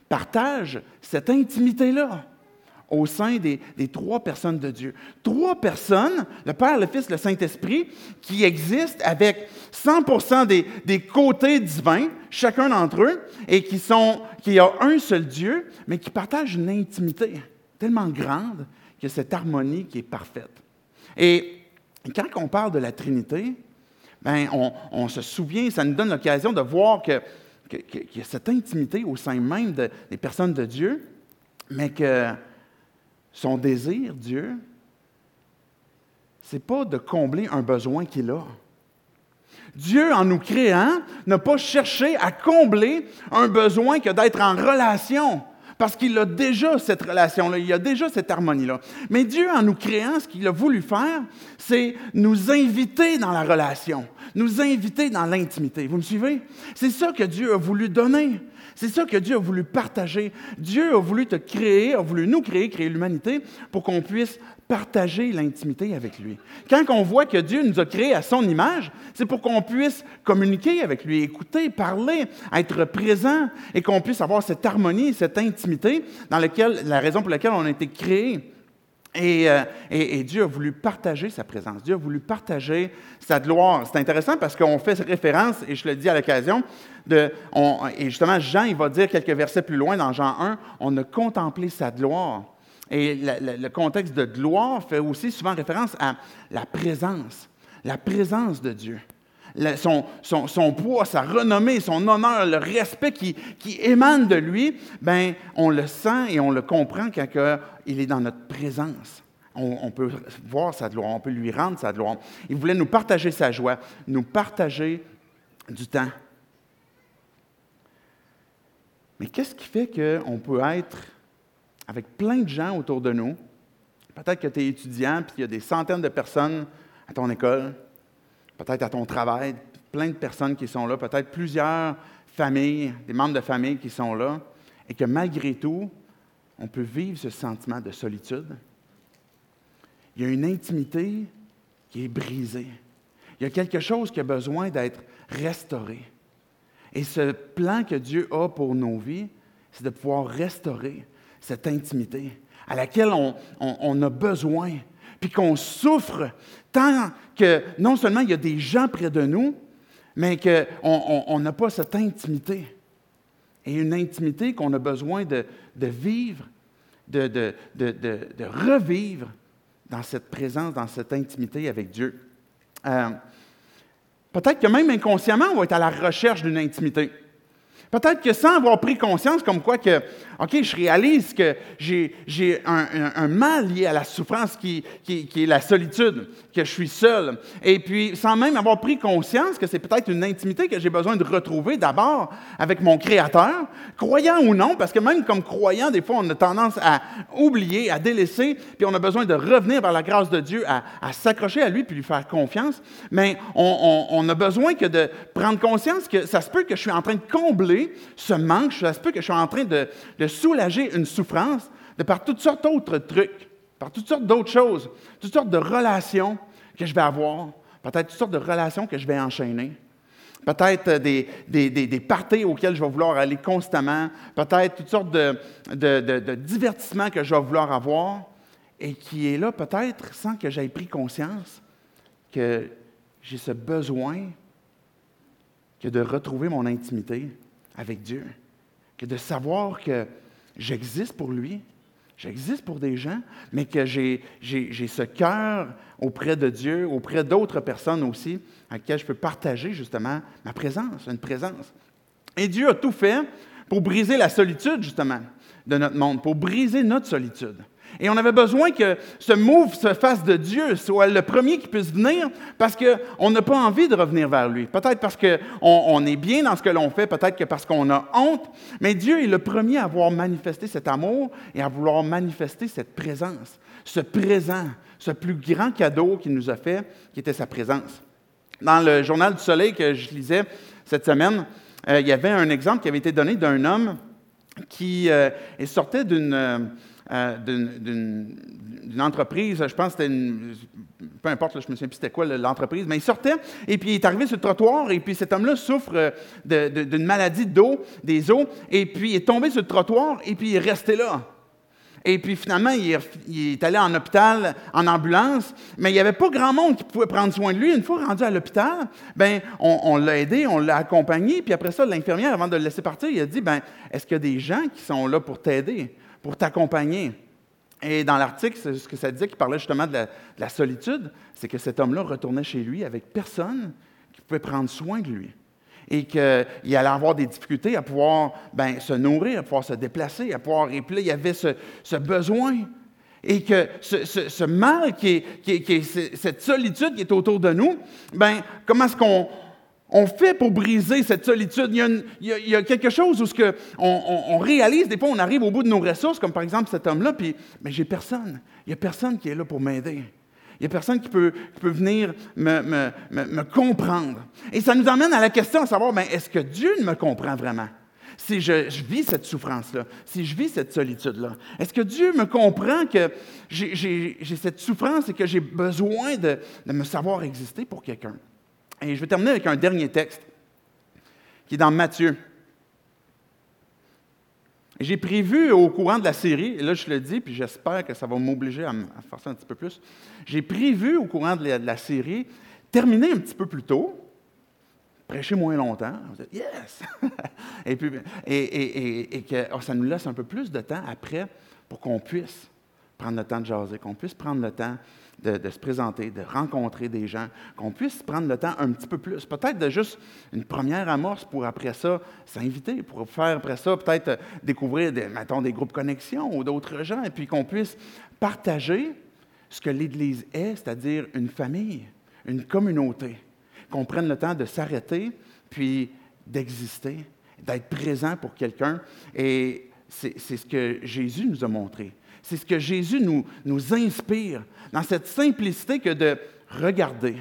partagent cette intimité-là au sein des, trois personnes de Dieu. Trois personnes, le Père, le Fils, le Saint-Esprit, qui existent avec 100 des, des, côtés divins, chacun d'entre eux, et qui, sont, qui a un seul Dieu, mais qui partagent une intimité tellement grande que cette harmonie qui est parfaite. Et quand on parle de la Trinité, ben, on, se souvient, ça nous donne l'occasion de voir qu'il y a cette intimité au sein même des personnes de Dieu, mais que son désir, Dieu, ce n'est pas de combler un besoin qu'il a. Dieu, en nous créant, n'a pas cherché à combler un besoin que d'être en relation parce qu'il a déjà cette relation-là, il a déjà cette harmonie-là. Mais Dieu, en nous créant, ce qu'il a voulu faire, c'est nous inviter dans la relation, nous inviter dans l'intimité. Vous me suivez? C'est ça que Dieu a voulu donner. C'est ça que Dieu a voulu partager. Dieu a voulu te créer, a voulu nous créer, créer l'humanité pour qu'on puisse partager l'intimité avec lui. Quand on voit que Dieu nous a créés à son image, c'est pour qu'on puisse communiquer avec lui, écouter, parler, être présent et qu'on puisse avoir cette harmonie, cette intimité dans laquelle, la raison pour laquelle on a été créés. Et, euh, et, Dieu a voulu partager sa présence. Dieu a voulu partager sa gloire. C'est intéressant parce qu'on fait référence, et je le dis à l'occasion, de, et justement, Jean, il va dire quelques versets plus loin dans Jean 1, on a contemplé sa gloire. Et le, contexte de gloire fait aussi souvent référence à la présence, la présence de Dieu. son, poids, sa renommée, son honneur, le respect qui, émane de lui, ben, on le sent et on le comprend quand il est dans notre présence. On, on, peut voir sa gloire, on peut lui rendre sa gloire. Il voulait nous partager sa joie, nous partager du temps. Mais qu'est-ce qui fait qu'on peut être avec plein de gens autour de nous. Peut-être que tu es étudiant, puis il y a des centaines de personnes à ton école, peut-être à ton travail, plein de personnes qui sont là, peut-être plusieurs familles, des membres de famille qui sont là, et que malgré tout, on peut vivre ce sentiment de solitude. Il y a une intimité qui est brisée. Il y a quelque chose qui a besoin d'être restauré. Et ce plan que Dieu a pour nos vies, c'est de pouvoir restaurer cette intimité à laquelle on, a besoin, puis qu'on souffre tant que non seulement il y a des gens près de nous, mais qu'on n'a pas cette intimité. Et une intimité qu'on a besoin de, vivre, de, revivre dans cette présence, dans cette intimité avec Dieu. Euh, peut-être que même inconsciemment, on va être à la recherche d'une intimité. Peut-être que sans avoir pris conscience comme quoi que, OK, je réalise que j'ai un, mal lié à la souffrance qui, qui, est la solitude, que je suis seul. Et puis, sans même avoir pris conscience que c'est peut-être une intimité que j'ai besoin de retrouver d'abord avec mon Créateur, croyant ou non, parce que même comme croyant, des fois, on a tendance à oublier, à délaisser, puis on a besoin de revenir vers la grâce de Dieu, à, s'accrocher à lui, puis lui faire confiance. Mais on, on a besoin que de prendre conscience que ça se peut que je suis en train de combler ce manque, ça se peut que je suis en train de, soulager une souffrance de par toutes sortes d'autres trucs, par toutes sortes d'autres choses, toutes sortes de relations que je vais avoir, peut-être toutes sortes de relations que je vais enchaîner. Peut-être des, des, des, parties auxquelles je vais vouloir aller constamment, peut-être toutes sortes de, de divertissements que je vais vouloir avoir, et qui est là peut-être sans que j'aie pris conscience que j'ai ce besoin que de retrouver mon intimité avec Dieu, que de savoir que j'existe pour lui, j'existe pour des gens, mais que j'ai ce cœur auprès de Dieu, auprès d'autres personnes aussi, avec lesquelles je peux partager justement ma présence, une présence. Et Dieu a tout fait pour briser la solitude justement de notre monde, pour briser notre solitude. Et on avait besoin que ce move se fasse de Dieu, soit le premier qui puisse venir, parce qu'on n'a pas envie de revenir vers lui. Peut-être parce qu'on on est bien dans ce que l'on fait, peut-être que parce qu'on a honte, mais Dieu est le premier à avoir manifesté cet amour et à vouloir manifester cette présence, ce présent, ce plus grand cadeau qu'il nous a fait, qui était sa présence. Dans le journal du Soleil que je lisais cette semaine, euh, il y avait un exemple qui avait été donné d'un homme qui euh, sortait d'une entreprise, je pense que c'était une, peu importe, je me souviens plus c'était quoi l'entreprise, mais il sortait et puis il est arrivé sur le trottoir et puis cet homme-là souffre d'une maladie d'eau, des os, et puis il est tombé sur le trottoir et puis il est resté là. Et puis finalement, il est, allé en hôpital, en ambulance, mais il n'y avait pas grand monde qui pouvait prendre soin de lui. Une fois rendu à l'hôpital, ben, on, l'a aidé, on l'a accompagné, puis après ça, l'infirmière, avant de le laisser partir, il a dit, ben, est-ce qu'il y a des gens qui sont là pour t'aider, pour t'accompagner? Et dans l'article, ce que ça disait, qui parlait justement de la solitude, c'est que cet homme-là retournait chez lui avec personne qui pouvait prendre soin de lui et qu'il allait avoir des difficultés à pouvoir ben, se nourrir, à pouvoir se déplacer, à pouvoir. Et puis il y avait ce, besoin. Et que ce, mal, qui est, cette solitude qui est autour de nous, ben, comment est-ce qu'on on fait pour briser cette solitude? Il y a, quelque chose où ce que on, réalise, des fois, on arrive au bout de nos ressources, comme par exemple cet homme-là, puis mais j'ai personne. Il n'y a personne qui est là pour m'aider. Il n'y a personne qui peut, venir me, comprendre. Et ça nous emmène à la question de savoir, mais est-ce que Dieu me comprend vraiment? Si je, vis cette souffrance-là, si je vis cette solitude-là, est-ce que Dieu me comprend que j'ai cette souffrance et que j'ai besoin de me savoir exister pour quelqu'un? Et je vais terminer avec un dernier texte qui est dans Matthieu. J'ai prévu au courant de la série, et là je le dis, puis j'espère que ça va m'obliger à, à faire ça un petit peu plus, j'ai prévu au courant de la, série terminer un petit peu plus tôt, prêcher moins longtemps. yes! et, puis, et, que oh, ça nous laisse un peu plus de temps après pour qu'on puisse prendre le temps de jaser, qu'on puisse prendre le temps de, se présenter, de rencontrer des gens, qu'on puisse prendre le temps un petit peu plus, peut-être de juste une première amorce pour après ça s'inviter, pour faire après ça peut-être découvrir, des, mettons, des groupes connexion ou d'autres gens, et puis qu'on puisse partager ce que l'Église est, c'est-à-dire une famille, une communauté, qu'on prenne le temps de s'arrêter, puis d'exister, d'être présent pour quelqu'un. Et c'est ce que Jésus nous a montré. C'est ce que Jésus nous, inspire dans cette simplicité que de regarder,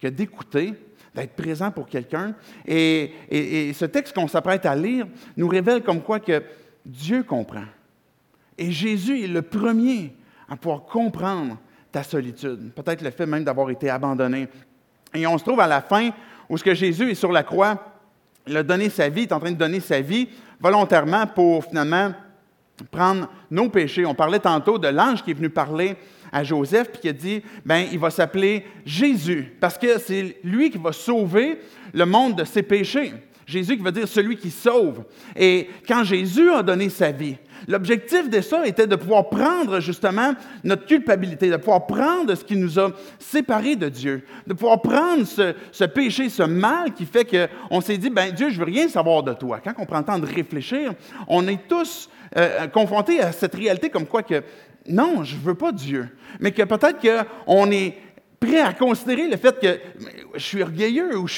que d'écouter, d'être présent pour quelqu'un. Et, et, ce texte qu'on s'apprête à lire nous révèle comme quoi que Dieu comprend. Et Jésus est le premier à pouvoir comprendre ta solitude, peut-être le fait même d'avoir été abandonné. Et on se trouve à la fin où ce que Jésus est sur la croix, il a donné sa vie, il est en train de donner sa vie volontairement pour finalement prendre nos péchés. On parlait tantôt de l'ange qui est venu parler à Joseph, puis qui a dit, ben, il va s'appeler Jésus, parce que c'est lui qui va sauver le monde de ses péchés. Jésus qui veut dire celui qui sauve. Et quand Jésus a donné sa vie, L'objectif de ça était de pouvoir prendre justement notre culpabilité, de pouvoir prendre ce qui nous a séparés de Dieu, de pouvoir prendre ce, péché, ce mal qui fait qu'on s'est dit, ben Dieu, je veux rien savoir de toi. Quand on prend le temps de réfléchir, on est tous euh, confrontés à cette réalité comme quoi que non, je veux pas Dieu, mais que peut-être qu'on est prêt à considérer le fait que je suis orgueilleux ou je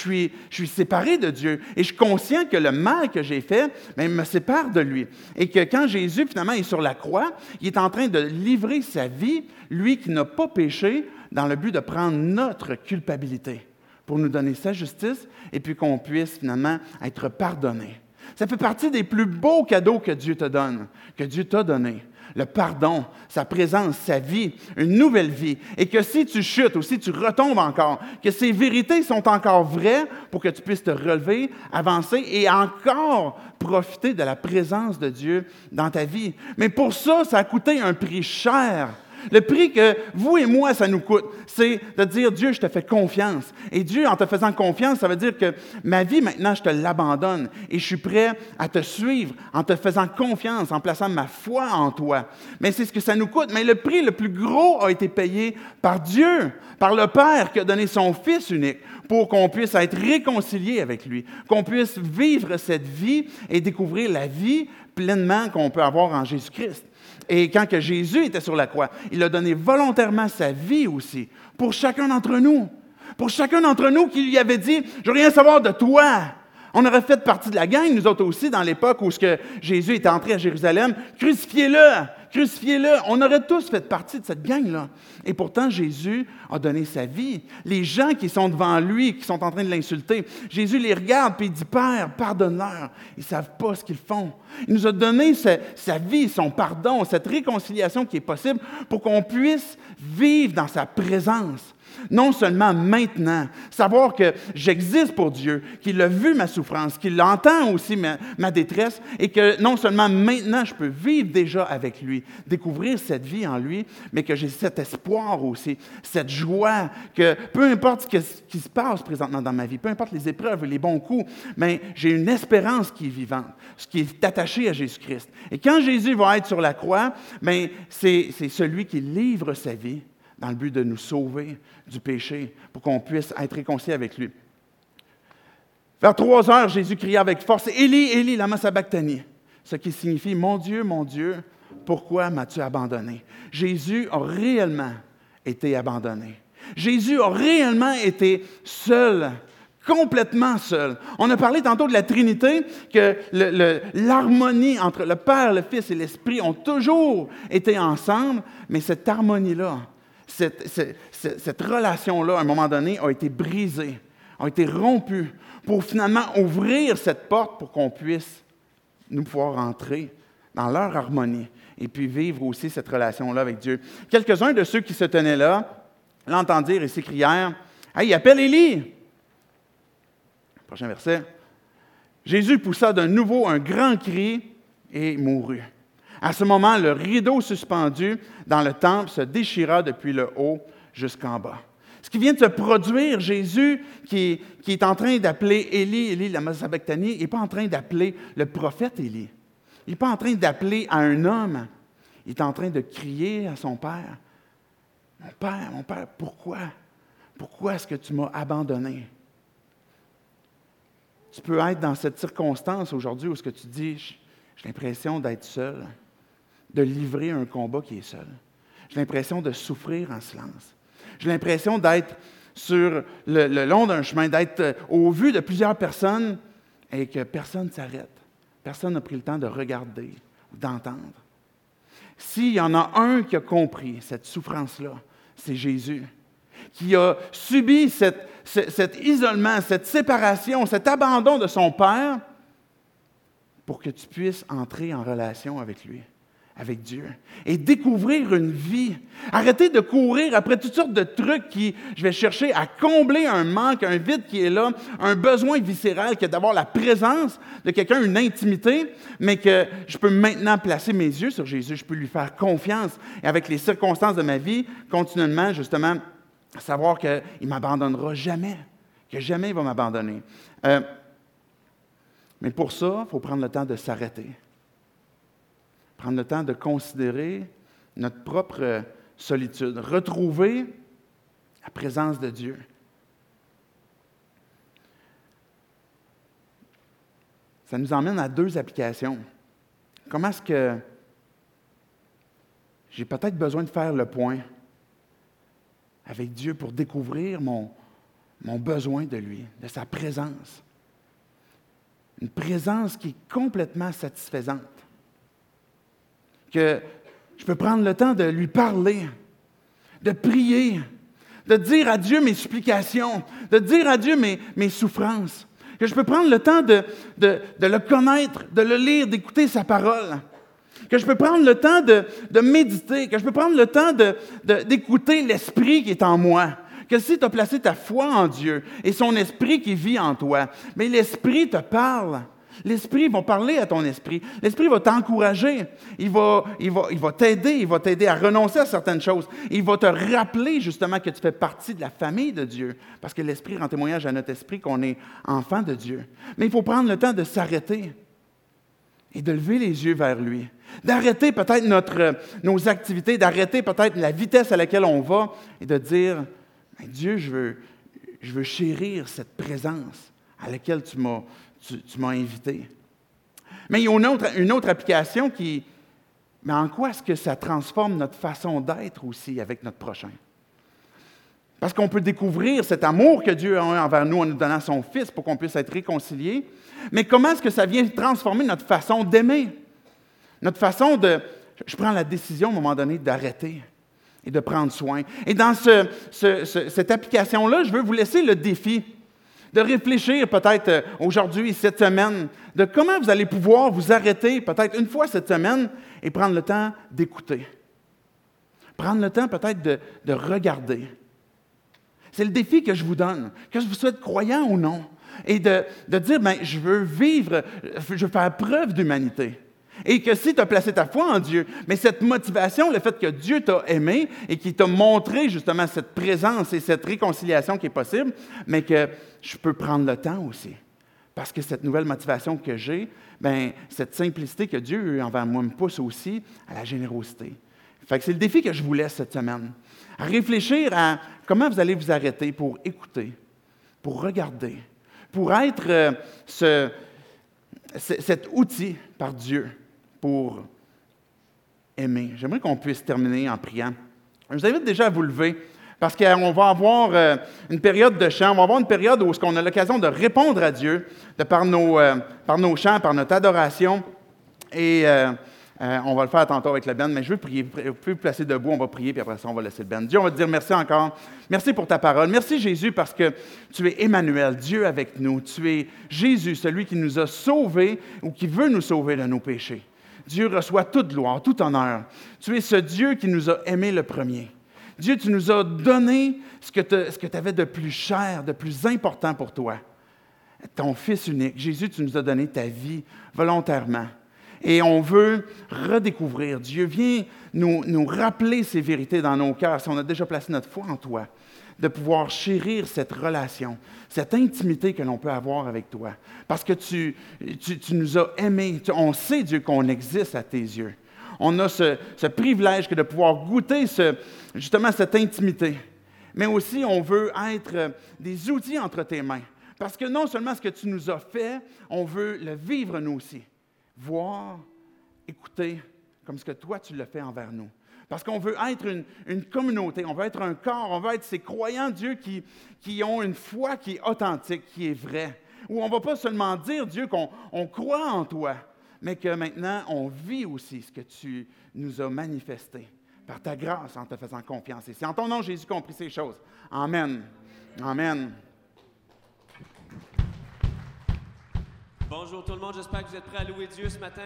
suis, séparé de Dieu et je suis conscient que le mal que j'ai fait me sépare de lui. Et que quand Jésus finalement est sur la croix, il est en train de livrer sa vie, lui qui n'a pas péché, dans le but de prendre notre culpabilité pour nous donner sa justice et puis qu'on puisse finalement être pardonné. Ça fait partie des plus beaux cadeaux que Dieu te donne, que Dieu t'a donné le pardon, sa présence, sa vie, une nouvelle vie. Et que si tu chutes ou si tu retombes encore, que ces vérités sont encore vraies pour que tu puisses te relever, avancer et encore profiter de la présence de Dieu dans ta vie. Mais pour ça, ça a coûté un prix cher. Le prix que vous et moi, ça nous coûte, c'est de dire, Dieu, je te fais confiance. Et Dieu, en te faisant confiance, ça veut dire que ma vie, maintenant, je te l'abandonne. Et je suis prêt à te suivre en te faisant confiance, en plaçant ma foi en toi. Mais c'est ce que ça nous coûte. Mais le prix le plus gros a été payé par Dieu, par le Père qui a donné son Fils unique pour qu'on puisse être réconcilié avec lui, qu'on puisse vivre cette vie et découvrir la vie pleinement qu'on peut avoir en Jésus-Christ. Et quand que Jésus était sur la croix, il a donné volontairement sa vie aussi pour chacun d'entre nous. Pour chacun d'entre nous qui lui avait dit, je veux rien savoir de toi. On aurait fait partie de la gang, nous autres aussi, dans l'époque où Jésus était entré à Jérusalem. Crucifiez-le, crucifiez-le. On aurait tous fait partie de cette gang-là. Et pourtant, Jésus a donné sa vie. Les gens qui sont devant lui, qui sont en train de l'insulter, Jésus les regarde et il dit, Père, pardonne-leur. Ils ne savent pas ce qu'ils font. Il nous a donné sa, sa vie, son pardon, cette réconciliation qui est possible pour qu'on puisse vivre dans sa présence non seulement maintenant, savoir que j'existe pour Dieu, qu'il a vu ma souffrance, qu'il entend aussi ma, détresse, et que non seulement maintenant je peux vivre déjà avec lui, découvrir cette vie en lui, mais que j'ai cet espoir aussi, cette joie, que peu importe ce qui se passe présentement dans ma vie, peu importe les épreuves, les bons coups, mais j'ai une espérance qui est vivante, ce qui est attaché à Jésus-Christ. Et quand Jésus va être sur la croix, c'est celui qui livre sa vie dans le but de nous sauver du péché pour qu'on puisse être réconcilié avec lui. Vers trois heures, Jésus cria avec force Élie, Élie, lama sabachthani, ce qui signifie Mon Dieu, mon Dieu, pourquoi m'as-tu abandonné? Jésus a réellement été abandonné. Jésus a réellement été seul complètement seul. On a parlé tantôt de la Trinité, que l'harmonie entre le Père, le Fils et l'Esprit ont toujours été ensemble, mais cette harmonie-là, cette, relation-là, à un moment donné, a été brisée, a été rompue pour finalement ouvrir cette porte pour qu'on puisse nous pouvoir entrer dans leur harmonie et puis vivre aussi cette relation-là avec Dieu. Quelques-uns de ceux qui se tenaient là l'entendirent et s'écrièrent Hey, appelle Élie Prochain verset. Jésus poussa de nouveau un grand cri et mourut. À ce moment, le rideau suspendu dans le temple se déchira depuis le haut jusqu'en bas. Ce qui vient de se produire, Jésus, qui, est en train d'appeler Élie, Élie, la Masabectanie, n'est pas en train d'appeler le prophète Élie. Il n'est pas en train d'appeler à un homme. Il est en train de crier à son père. Mon père, mon père, pourquoi? Pourquoi est-ce que tu m'as abandonné? Tu peux être dans cette circonstance aujourd'hui où ce que tu dis, j'ai l'impression d'être seul de livrer un combat qui est seul. J'ai l'impression de souffrir en silence. J'ai l'impression d'être sur le, long d'un chemin, d'être euh, au vu de plusieurs personnes et que personne ne s'arrête. Personne n'a pris le temps de regarder d'entendre. S'il y en a un qui a compris cette souffrance-là, c'est Jésus, qui a subi cet isolement, cette séparation, cet abandon de son Père pour que tu puisses entrer en relation avec lui avec Dieu et découvrir une vie. Arrêtez de courir après toutes sortes de trucs qui, je vais chercher à combler un manque, un vide qui est là, un besoin viscéral qui est d'avoir la présence de quelqu'un, une intimité, mais que je peux maintenant placer mes yeux sur Jésus, je peux lui faire confiance et avec les circonstances de ma vie, continuellement, justement, savoir qu'il ne m'abandonnera jamais, que jamais il va m'abandonner. Euh, mais pour ça, il faut prendre le temps de s'arrêter prendre le temps de considérer notre propre solitude, retrouver la présence de Dieu. Ça nous emmène à deux applications. Comment est-ce que j'ai peut-être besoin de faire le point avec Dieu pour découvrir mon, mon besoin de lui, de sa présence? Une présence qui est complètement satisfaisante que je peux prendre le temps de lui parler, de prier, de dire à Dieu mes supplications, de dire à Dieu mes, souffrances, que je peux prendre le temps de, de, le connaître, de le lire, d'écouter sa parole, que je peux prendre le temps de, de méditer, que je peux prendre le temps d'écouter l'Esprit qui est en moi. Que si tu as placé ta foi en Dieu et son Esprit qui vit en toi, mais l'Esprit te parle. L'Esprit va parler à ton esprit. L'Esprit va t'encourager. Il va, t'aider. Il va t'aider à renoncer à certaines choses. Il va te rappeler justement que tu fais partie de la famille de Dieu. Parce que l'Esprit rend témoignage à notre esprit qu'on est enfant de Dieu. Mais il faut prendre le temps de s'arrêter et de lever les yeux vers lui. D'arrêter peut-être nos activités, d'arrêter peut-être la vitesse à laquelle on va et de dire, Dieu, je veux, je veux chérir cette présence à laquelle tu m'as tu, m'as invité. Mais il y a une autre, application qui, mais en quoi est-ce que ça transforme notre façon d'être aussi avec notre prochain? Parce qu'on peut découvrir cet amour que Dieu a envers nous en nous donnant son Fils pour qu'on puisse être réconciliés. Mais comment est-ce que ça vient transformer notre façon d'aimer? Notre façon de, je prends la décision à un moment donné d'arrêter et de prendre soin. Et dans cette application-là, je veux vous laisser le défi de réfléchir peut-être euh, aujourd'hui, cette semaine, de comment vous allez pouvoir vous arrêter peut-être une fois cette semaine et prendre le temps d'écouter. Prendre le temps peut-être de, de regarder. C'est le défi que je vous donne, que vous soyez croyant ou non, et de, de dire, ben, je veux vivre, je veux faire preuve d'humanité. Et que si tu as placé ta foi en Dieu, mais cette motivation, le fait que Dieu t'a aimé et qu'il t'a montré justement cette présence et cette réconciliation qui est possible, mais que je peux prendre le temps aussi. Parce que cette nouvelle motivation que j'ai, ben, cette simplicité que Dieu a eu envers moi me pousse aussi à la générosité. Fait que c'est le défi que je vous laisse cette semaine. À réfléchir à comment vous allez vous arrêter pour écouter, pour regarder, pour être euh, ce, cet outil par Dieu pour aimer. J'aimerais qu'on puisse terminer en priant. Je vous invite déjà à vous lever parce qu'on va avoir euh, une période de chant, on va avoir une période où on a l'occasion de répondre à Dieu de par, nos, euh, chants, par notre adoration. Et euh, on va le faire tantôt avec la bande, mais je veux prier. Vous pouvez vous placer debout, on va prier, puis après ça, on va laisser le band. Dieu, on va te dire merci encore. Merci pour ta parole. Merci Jésus parce que tu es Emmanuel, Dieu avec nous. Tu es Jésus, celui qui nous a sauvés ou qui veut nous sauver de nos péchés. Dieu reçoit toute gloire, tout honneur. Tu es ce Dieu qui nous a aimés le premier. Dieu, tu nous as donné ce que tu avais de plus cher, de plus important pour toi. Ton Fils unique. Jésus, tu nous as donné ta vie volontairement. Et on veut redécouvrir. Dieu vient nous, nous rappeler ces vérités dans nos cœurs si on a déjà placé notre foi en toi de pouvoir chérir cette relation, cette intimité que l'on peut avoir avec toi. Parce que tu, nous as aimés. on sait, Dieu, qu'on existe à tes yeux. On a ce, privilège que de pouvoir goûter justement cette intimité. Mais aussi, on veut être des outils entre tes mains. Parce que non seulement ce que tu nous as fait, on veut le vivre nous aussi. Voir, écouter, comme ce que toi tu le fais envers nous. Parce qu'on veut être une, communauté, on veut être un corps, on veut être ces croyants Dieu qui, qui ont une foi qui est authentique, qui est vraie. Où on ne va pas seulement dire, Dieu, qu'on on croit en toi, mais que maintenant on vit aussi ce que tu nous as manifesté par ta grâce en te faisant confiance. Et c'est en ton nom, Jésus, qu'on prie ces choses. Amen. Amen. Bonjour tout le monde, j'espère que vous êtes prêts à louer Dieu ce matin.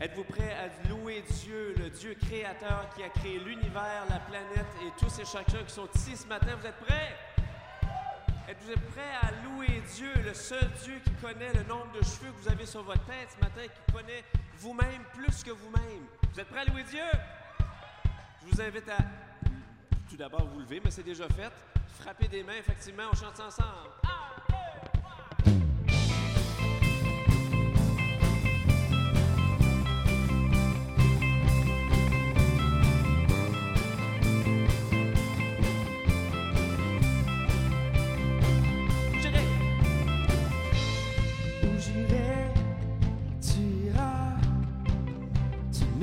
Êtes-vous prêts à louer Dieu, le Dieu créateur qui a créé l'univers, la planète et tous et chacun qui sont ici ce matin? Vous êtes prêts? Êtes-vous prêts à louer Dieu, le seul Dieu qui connaît le nombre de cheveux que vous avez sur votre tête ce matin, qui connaît vous-même plus que vous-même? Vous êtes prêts à louer Dieu? Je vous invite à tout d'abord vous lever, mais c'est déjà fait. Frapper des mains, effectivement, on chante ensemble.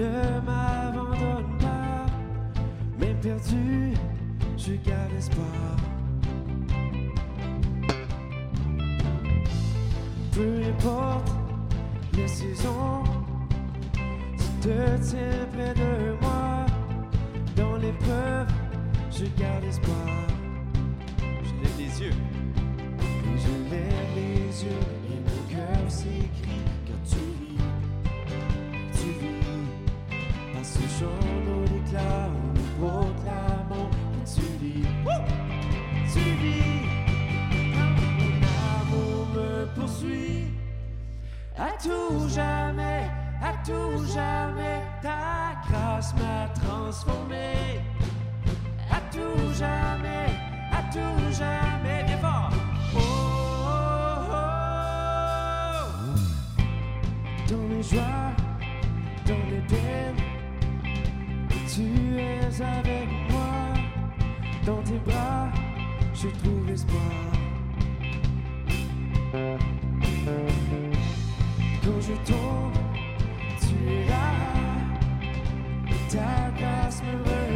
Ne m'abandonne pas, même perdu, je garde espoir. Peu importe les saisons, tu te tiens près de moi. Dans l'épreuve, je garde espoir. Je lève les yeux. Et je lève les yeux et mon cœur s'écrit quand tu vis, Ce chant nous déclare, nous proclamons tu vis, tu vis. Ton amour me poursuit à tout jamais, à tout jamais. Ta grâce m'a transformé à tout jamais, à tout jamais. Bien fort. Oh, oh, oh. Dans les joies, Tu es avec moi, dans tes bras, je trouve espoir. Quand je tombe, tu es là, ta grâce me relève,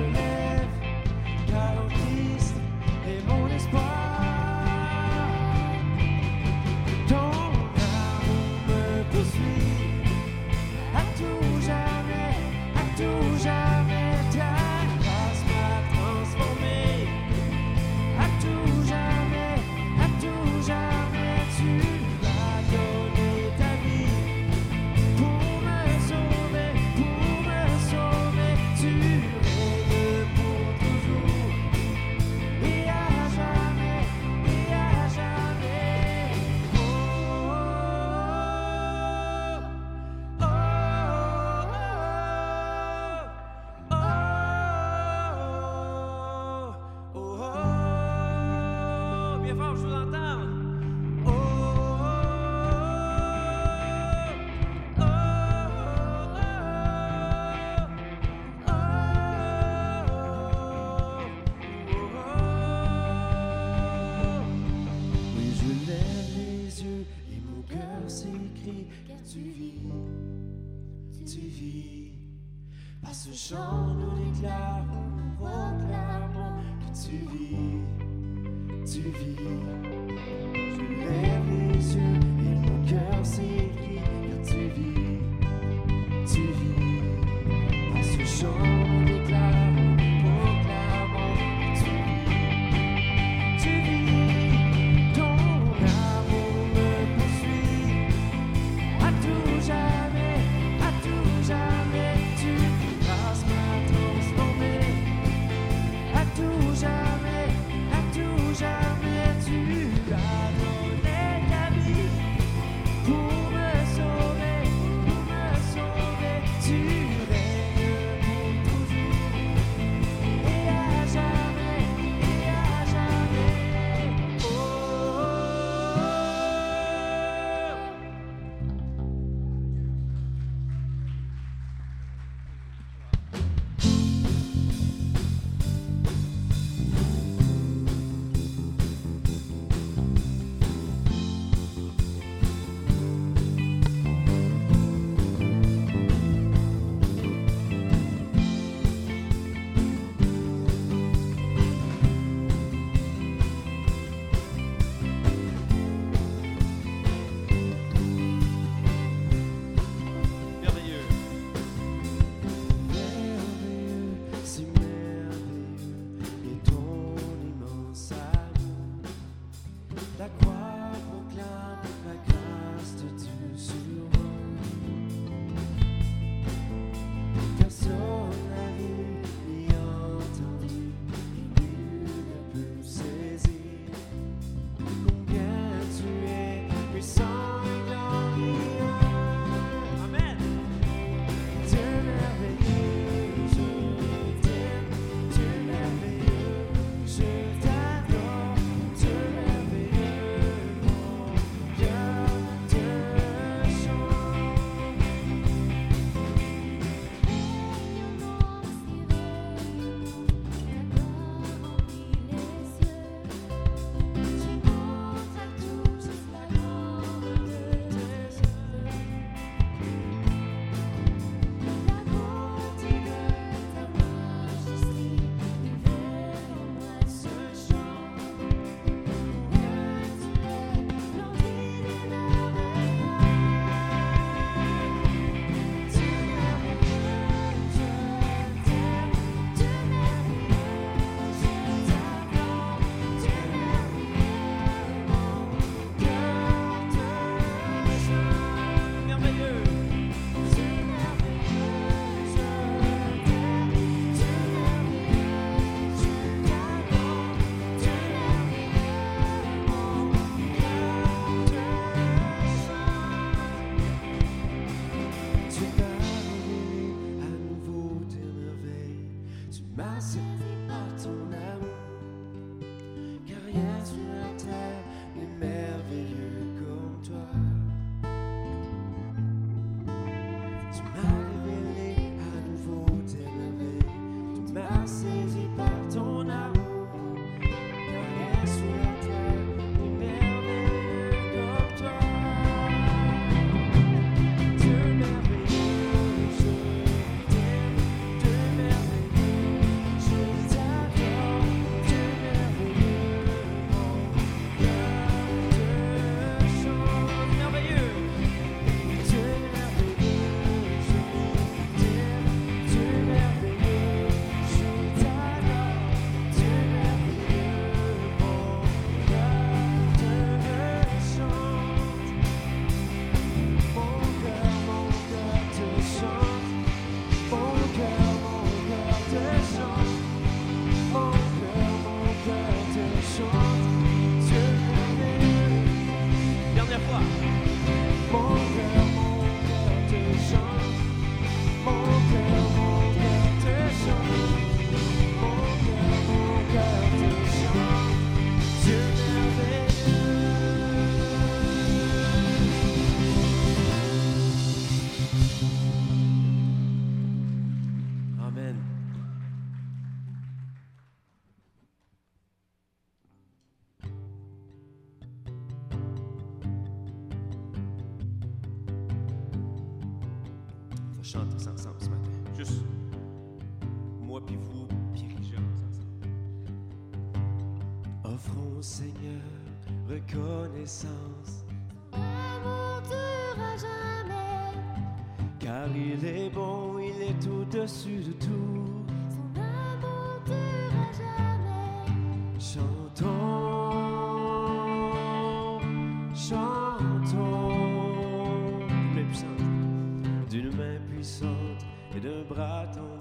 d'un bras.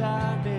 À jamais,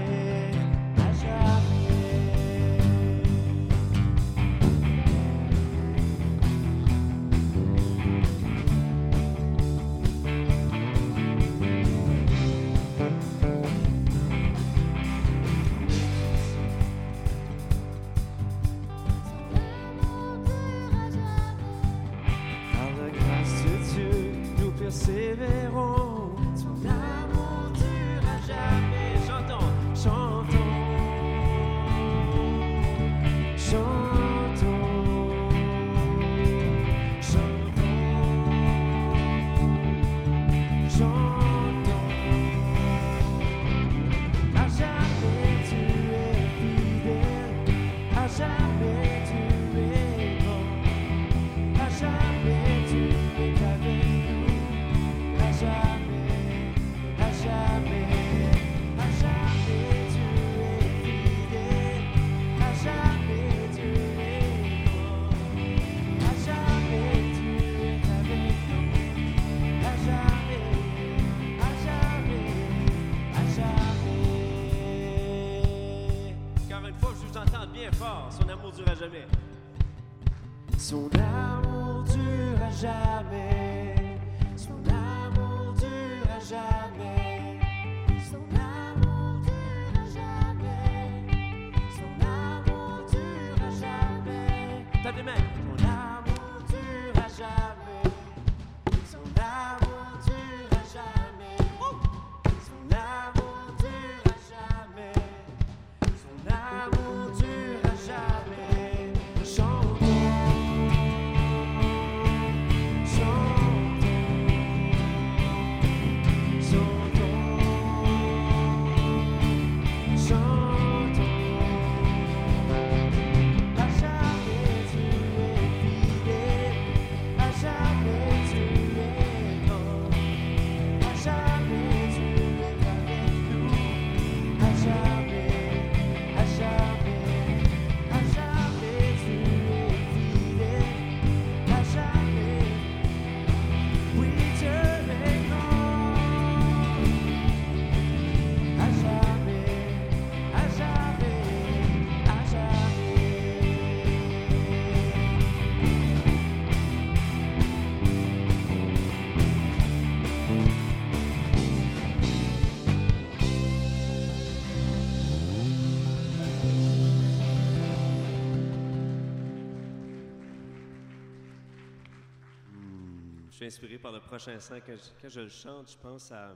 inspiré par le prochain sang. Quand je, je le chante, je pense à.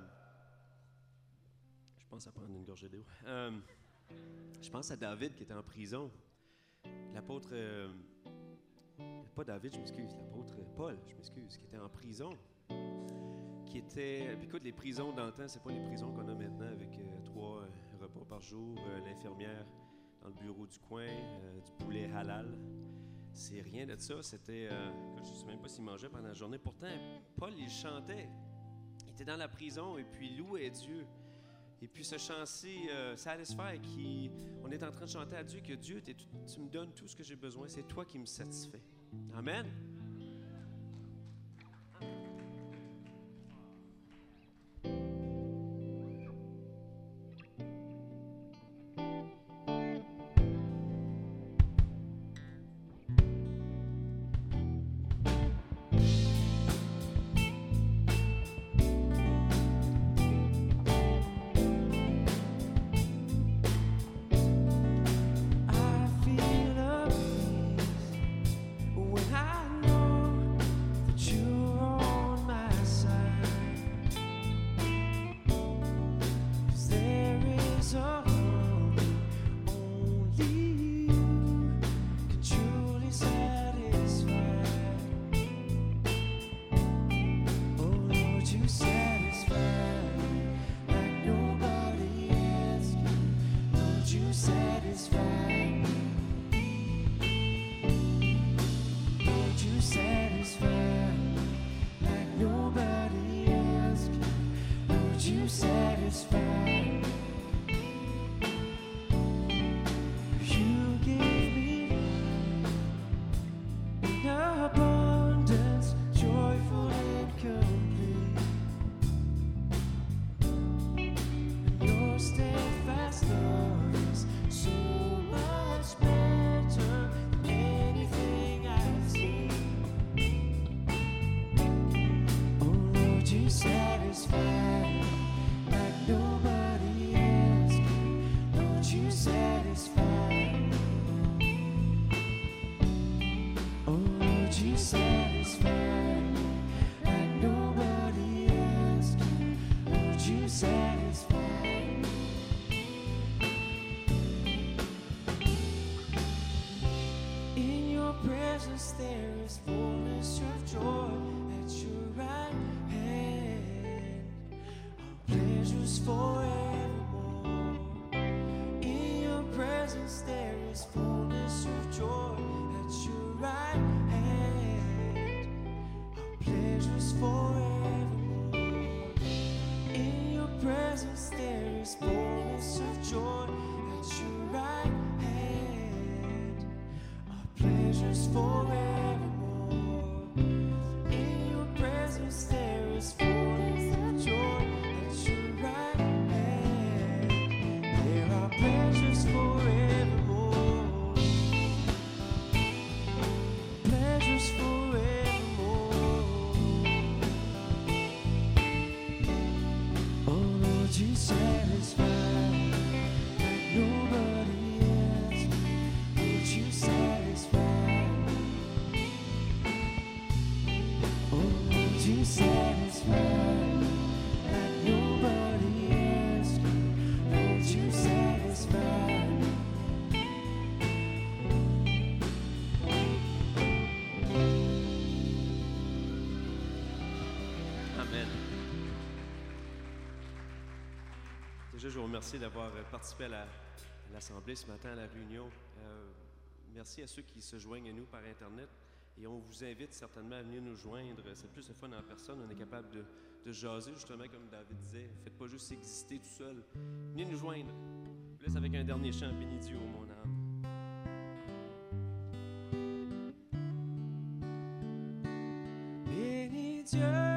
Je pense à prendre une gorgée d'eau. Euh, je pense à David qui était en prison. L'apôtre. euh, pas David, je m'excuse. L'apôtre Paul, je m'excuse, qui était en prison. Qui était. écoute, les prisons temps, c'est pas les prisons qu'on a maintenant avec euh, trois repas par jour, l'infirmière dans le bureau du coin, du poulet halal. C'est rien de ça. C'était. euh, je ne sais même pas s'il mangeait pendant la journée. Pourtant, Paul, il chantait. Il était dans la prison et puis louait Dieu. Et puis ce chant-ci, euh, Satisfy, qui, on est en train de chanter à Dieu que Dieu, tu me donnes tout ce que j'ai besoin. C'est toi qui me satisfais. Amen. there is fullness of joy at your right hand. Our pleasures forevermore. In your presence there is fullness. Je vous remercie d'avoir euh, participé à l'Assemblée ce matin, à la réunion. Euh, merci à ceux qui se joignent à nous par Internet. Et on vous invite certainement à venir nous joindre. C'est plus le fun en personne. On est capable de, de jaser, justement, comme David disait. Faites pas juste exister tout seul. Venez nous joindre. Je vous laisse avec un dernier chant. Béni Dieu, mon âme. Dieu.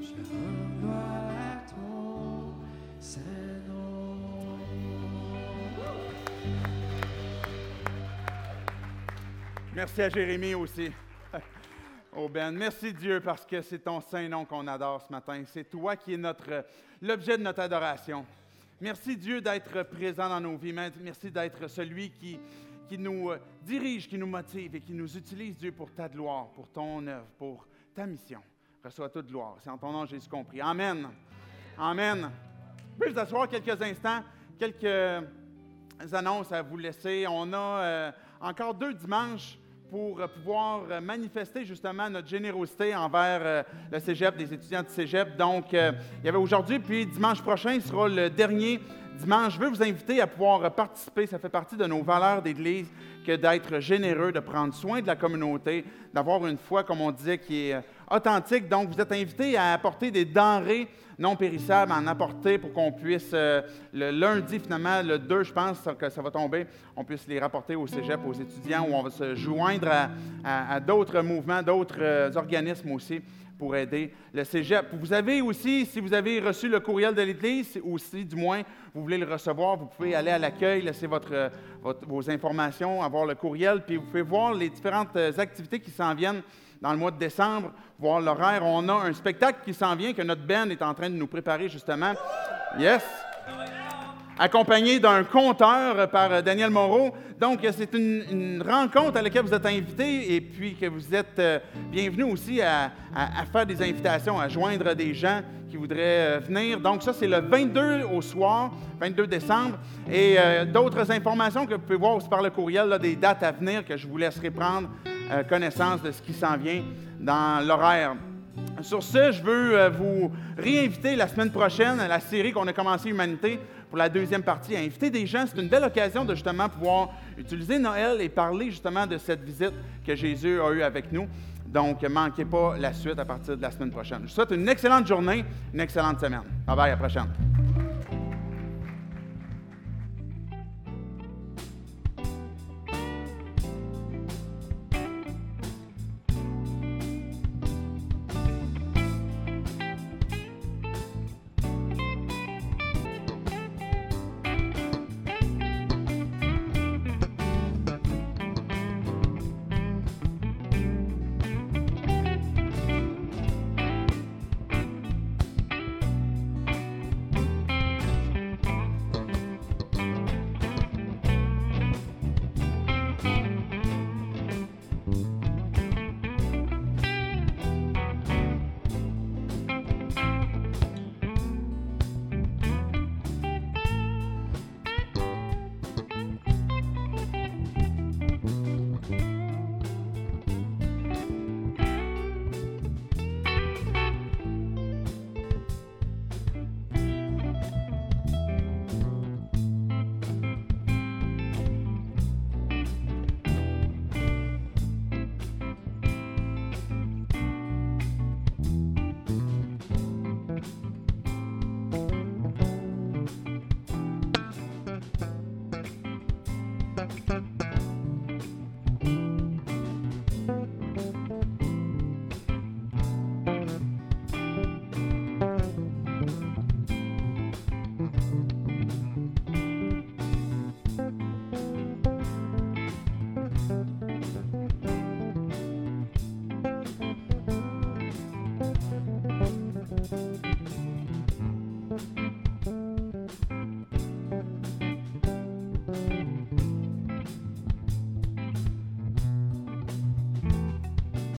Je rendrai à ton Saint-Nom. Merci à Jérémie aussi. Ben, merci Dieu parce que c'est ton saint nom qu'on adore ce matin. C'est toi qui es notre l'objet de notre adoration. Merci Dieu d'être présent dans nos vies. Merci d'être celui qui, qui nous euh, dirige, qui nous motive et qui nous utilise, Dieu, pour ta gloire, pour ton œuvre, pour ta mission. Reçois toute gloire. C'est en ton nom, Jésus compris. Amen. Amen. Vous vous asseoir quelques instants, quelques annonces à vous laisser. On a euh, encore deux dimanches pour euh, pouvoir euh, manifester justement notre générosité envers euh, le cégep, des étudiants de cégep. Donc, il y avait aujourd'hui, puis dimanche prochain sera le dernier dimanche. Je veux vous inviter à pouvoir participer. Ça fait partie de nos valeurs d'Église que d'être généreux, de prendre soin de la communauté, d'avoir une foi, comme on disait, qui est authentique. Donc, vous êtes invités à apporter des denrées non périssables, en apporter pour qu'on puisse, euh, le lundi finalement, le 2, je pense que ça va tomber, on puisse les rapporter au cégep, aux étudiants, où on va se joindre à, d'autres mouvements, d'autres euh, organismes aussi pour aider le cégep. Vous avez aussi, si vous avez reçu le courriel de l'Église, ou si du moins vous voulez le recevoir, vous pouvez aller à l'accueil, laisser votre, euh, vos informations, avoir le courriel, puis vous pouvez voir les différentes activités qui s'en viennent dans le mois de décembre, voir l'horaire. On a un spectacle qui s'en vient que notre band est en train de nous préparer justement. Yes! accompagné d'un conteur par Daniel Moreau. Donc, c'est une, rencontre à laquelle vous êtes invités et puis que vous êtes euh, bienvenus aussi à faire des invitations, à joindre des gens qui voudraient euh, venir. Donc, ça, c'est le 22 au soir, 22 décembre. Et euh, d'autres informations que vous pouvez voir aussi par le courriel, là, des dates à venir que je vous laisserai prendre euh, connaissance de ce qui s'en vient dans l'horaire. Sur ce, je veux euh, vous réinviter la semaine prochaine à la série qu'on a commencé Humanité pour la deuxième partie. À inviter des gens, c'est une belle occasion de justement pouvoir utiliser Noël et parler justement de cette visite que Jésus a eue avec nous. Donc, ne manquez pas la suite à partir de la semaine prochaine. Je vous souhaite une excellente journée, une excellente semaine. Bye bye, à la prochaine.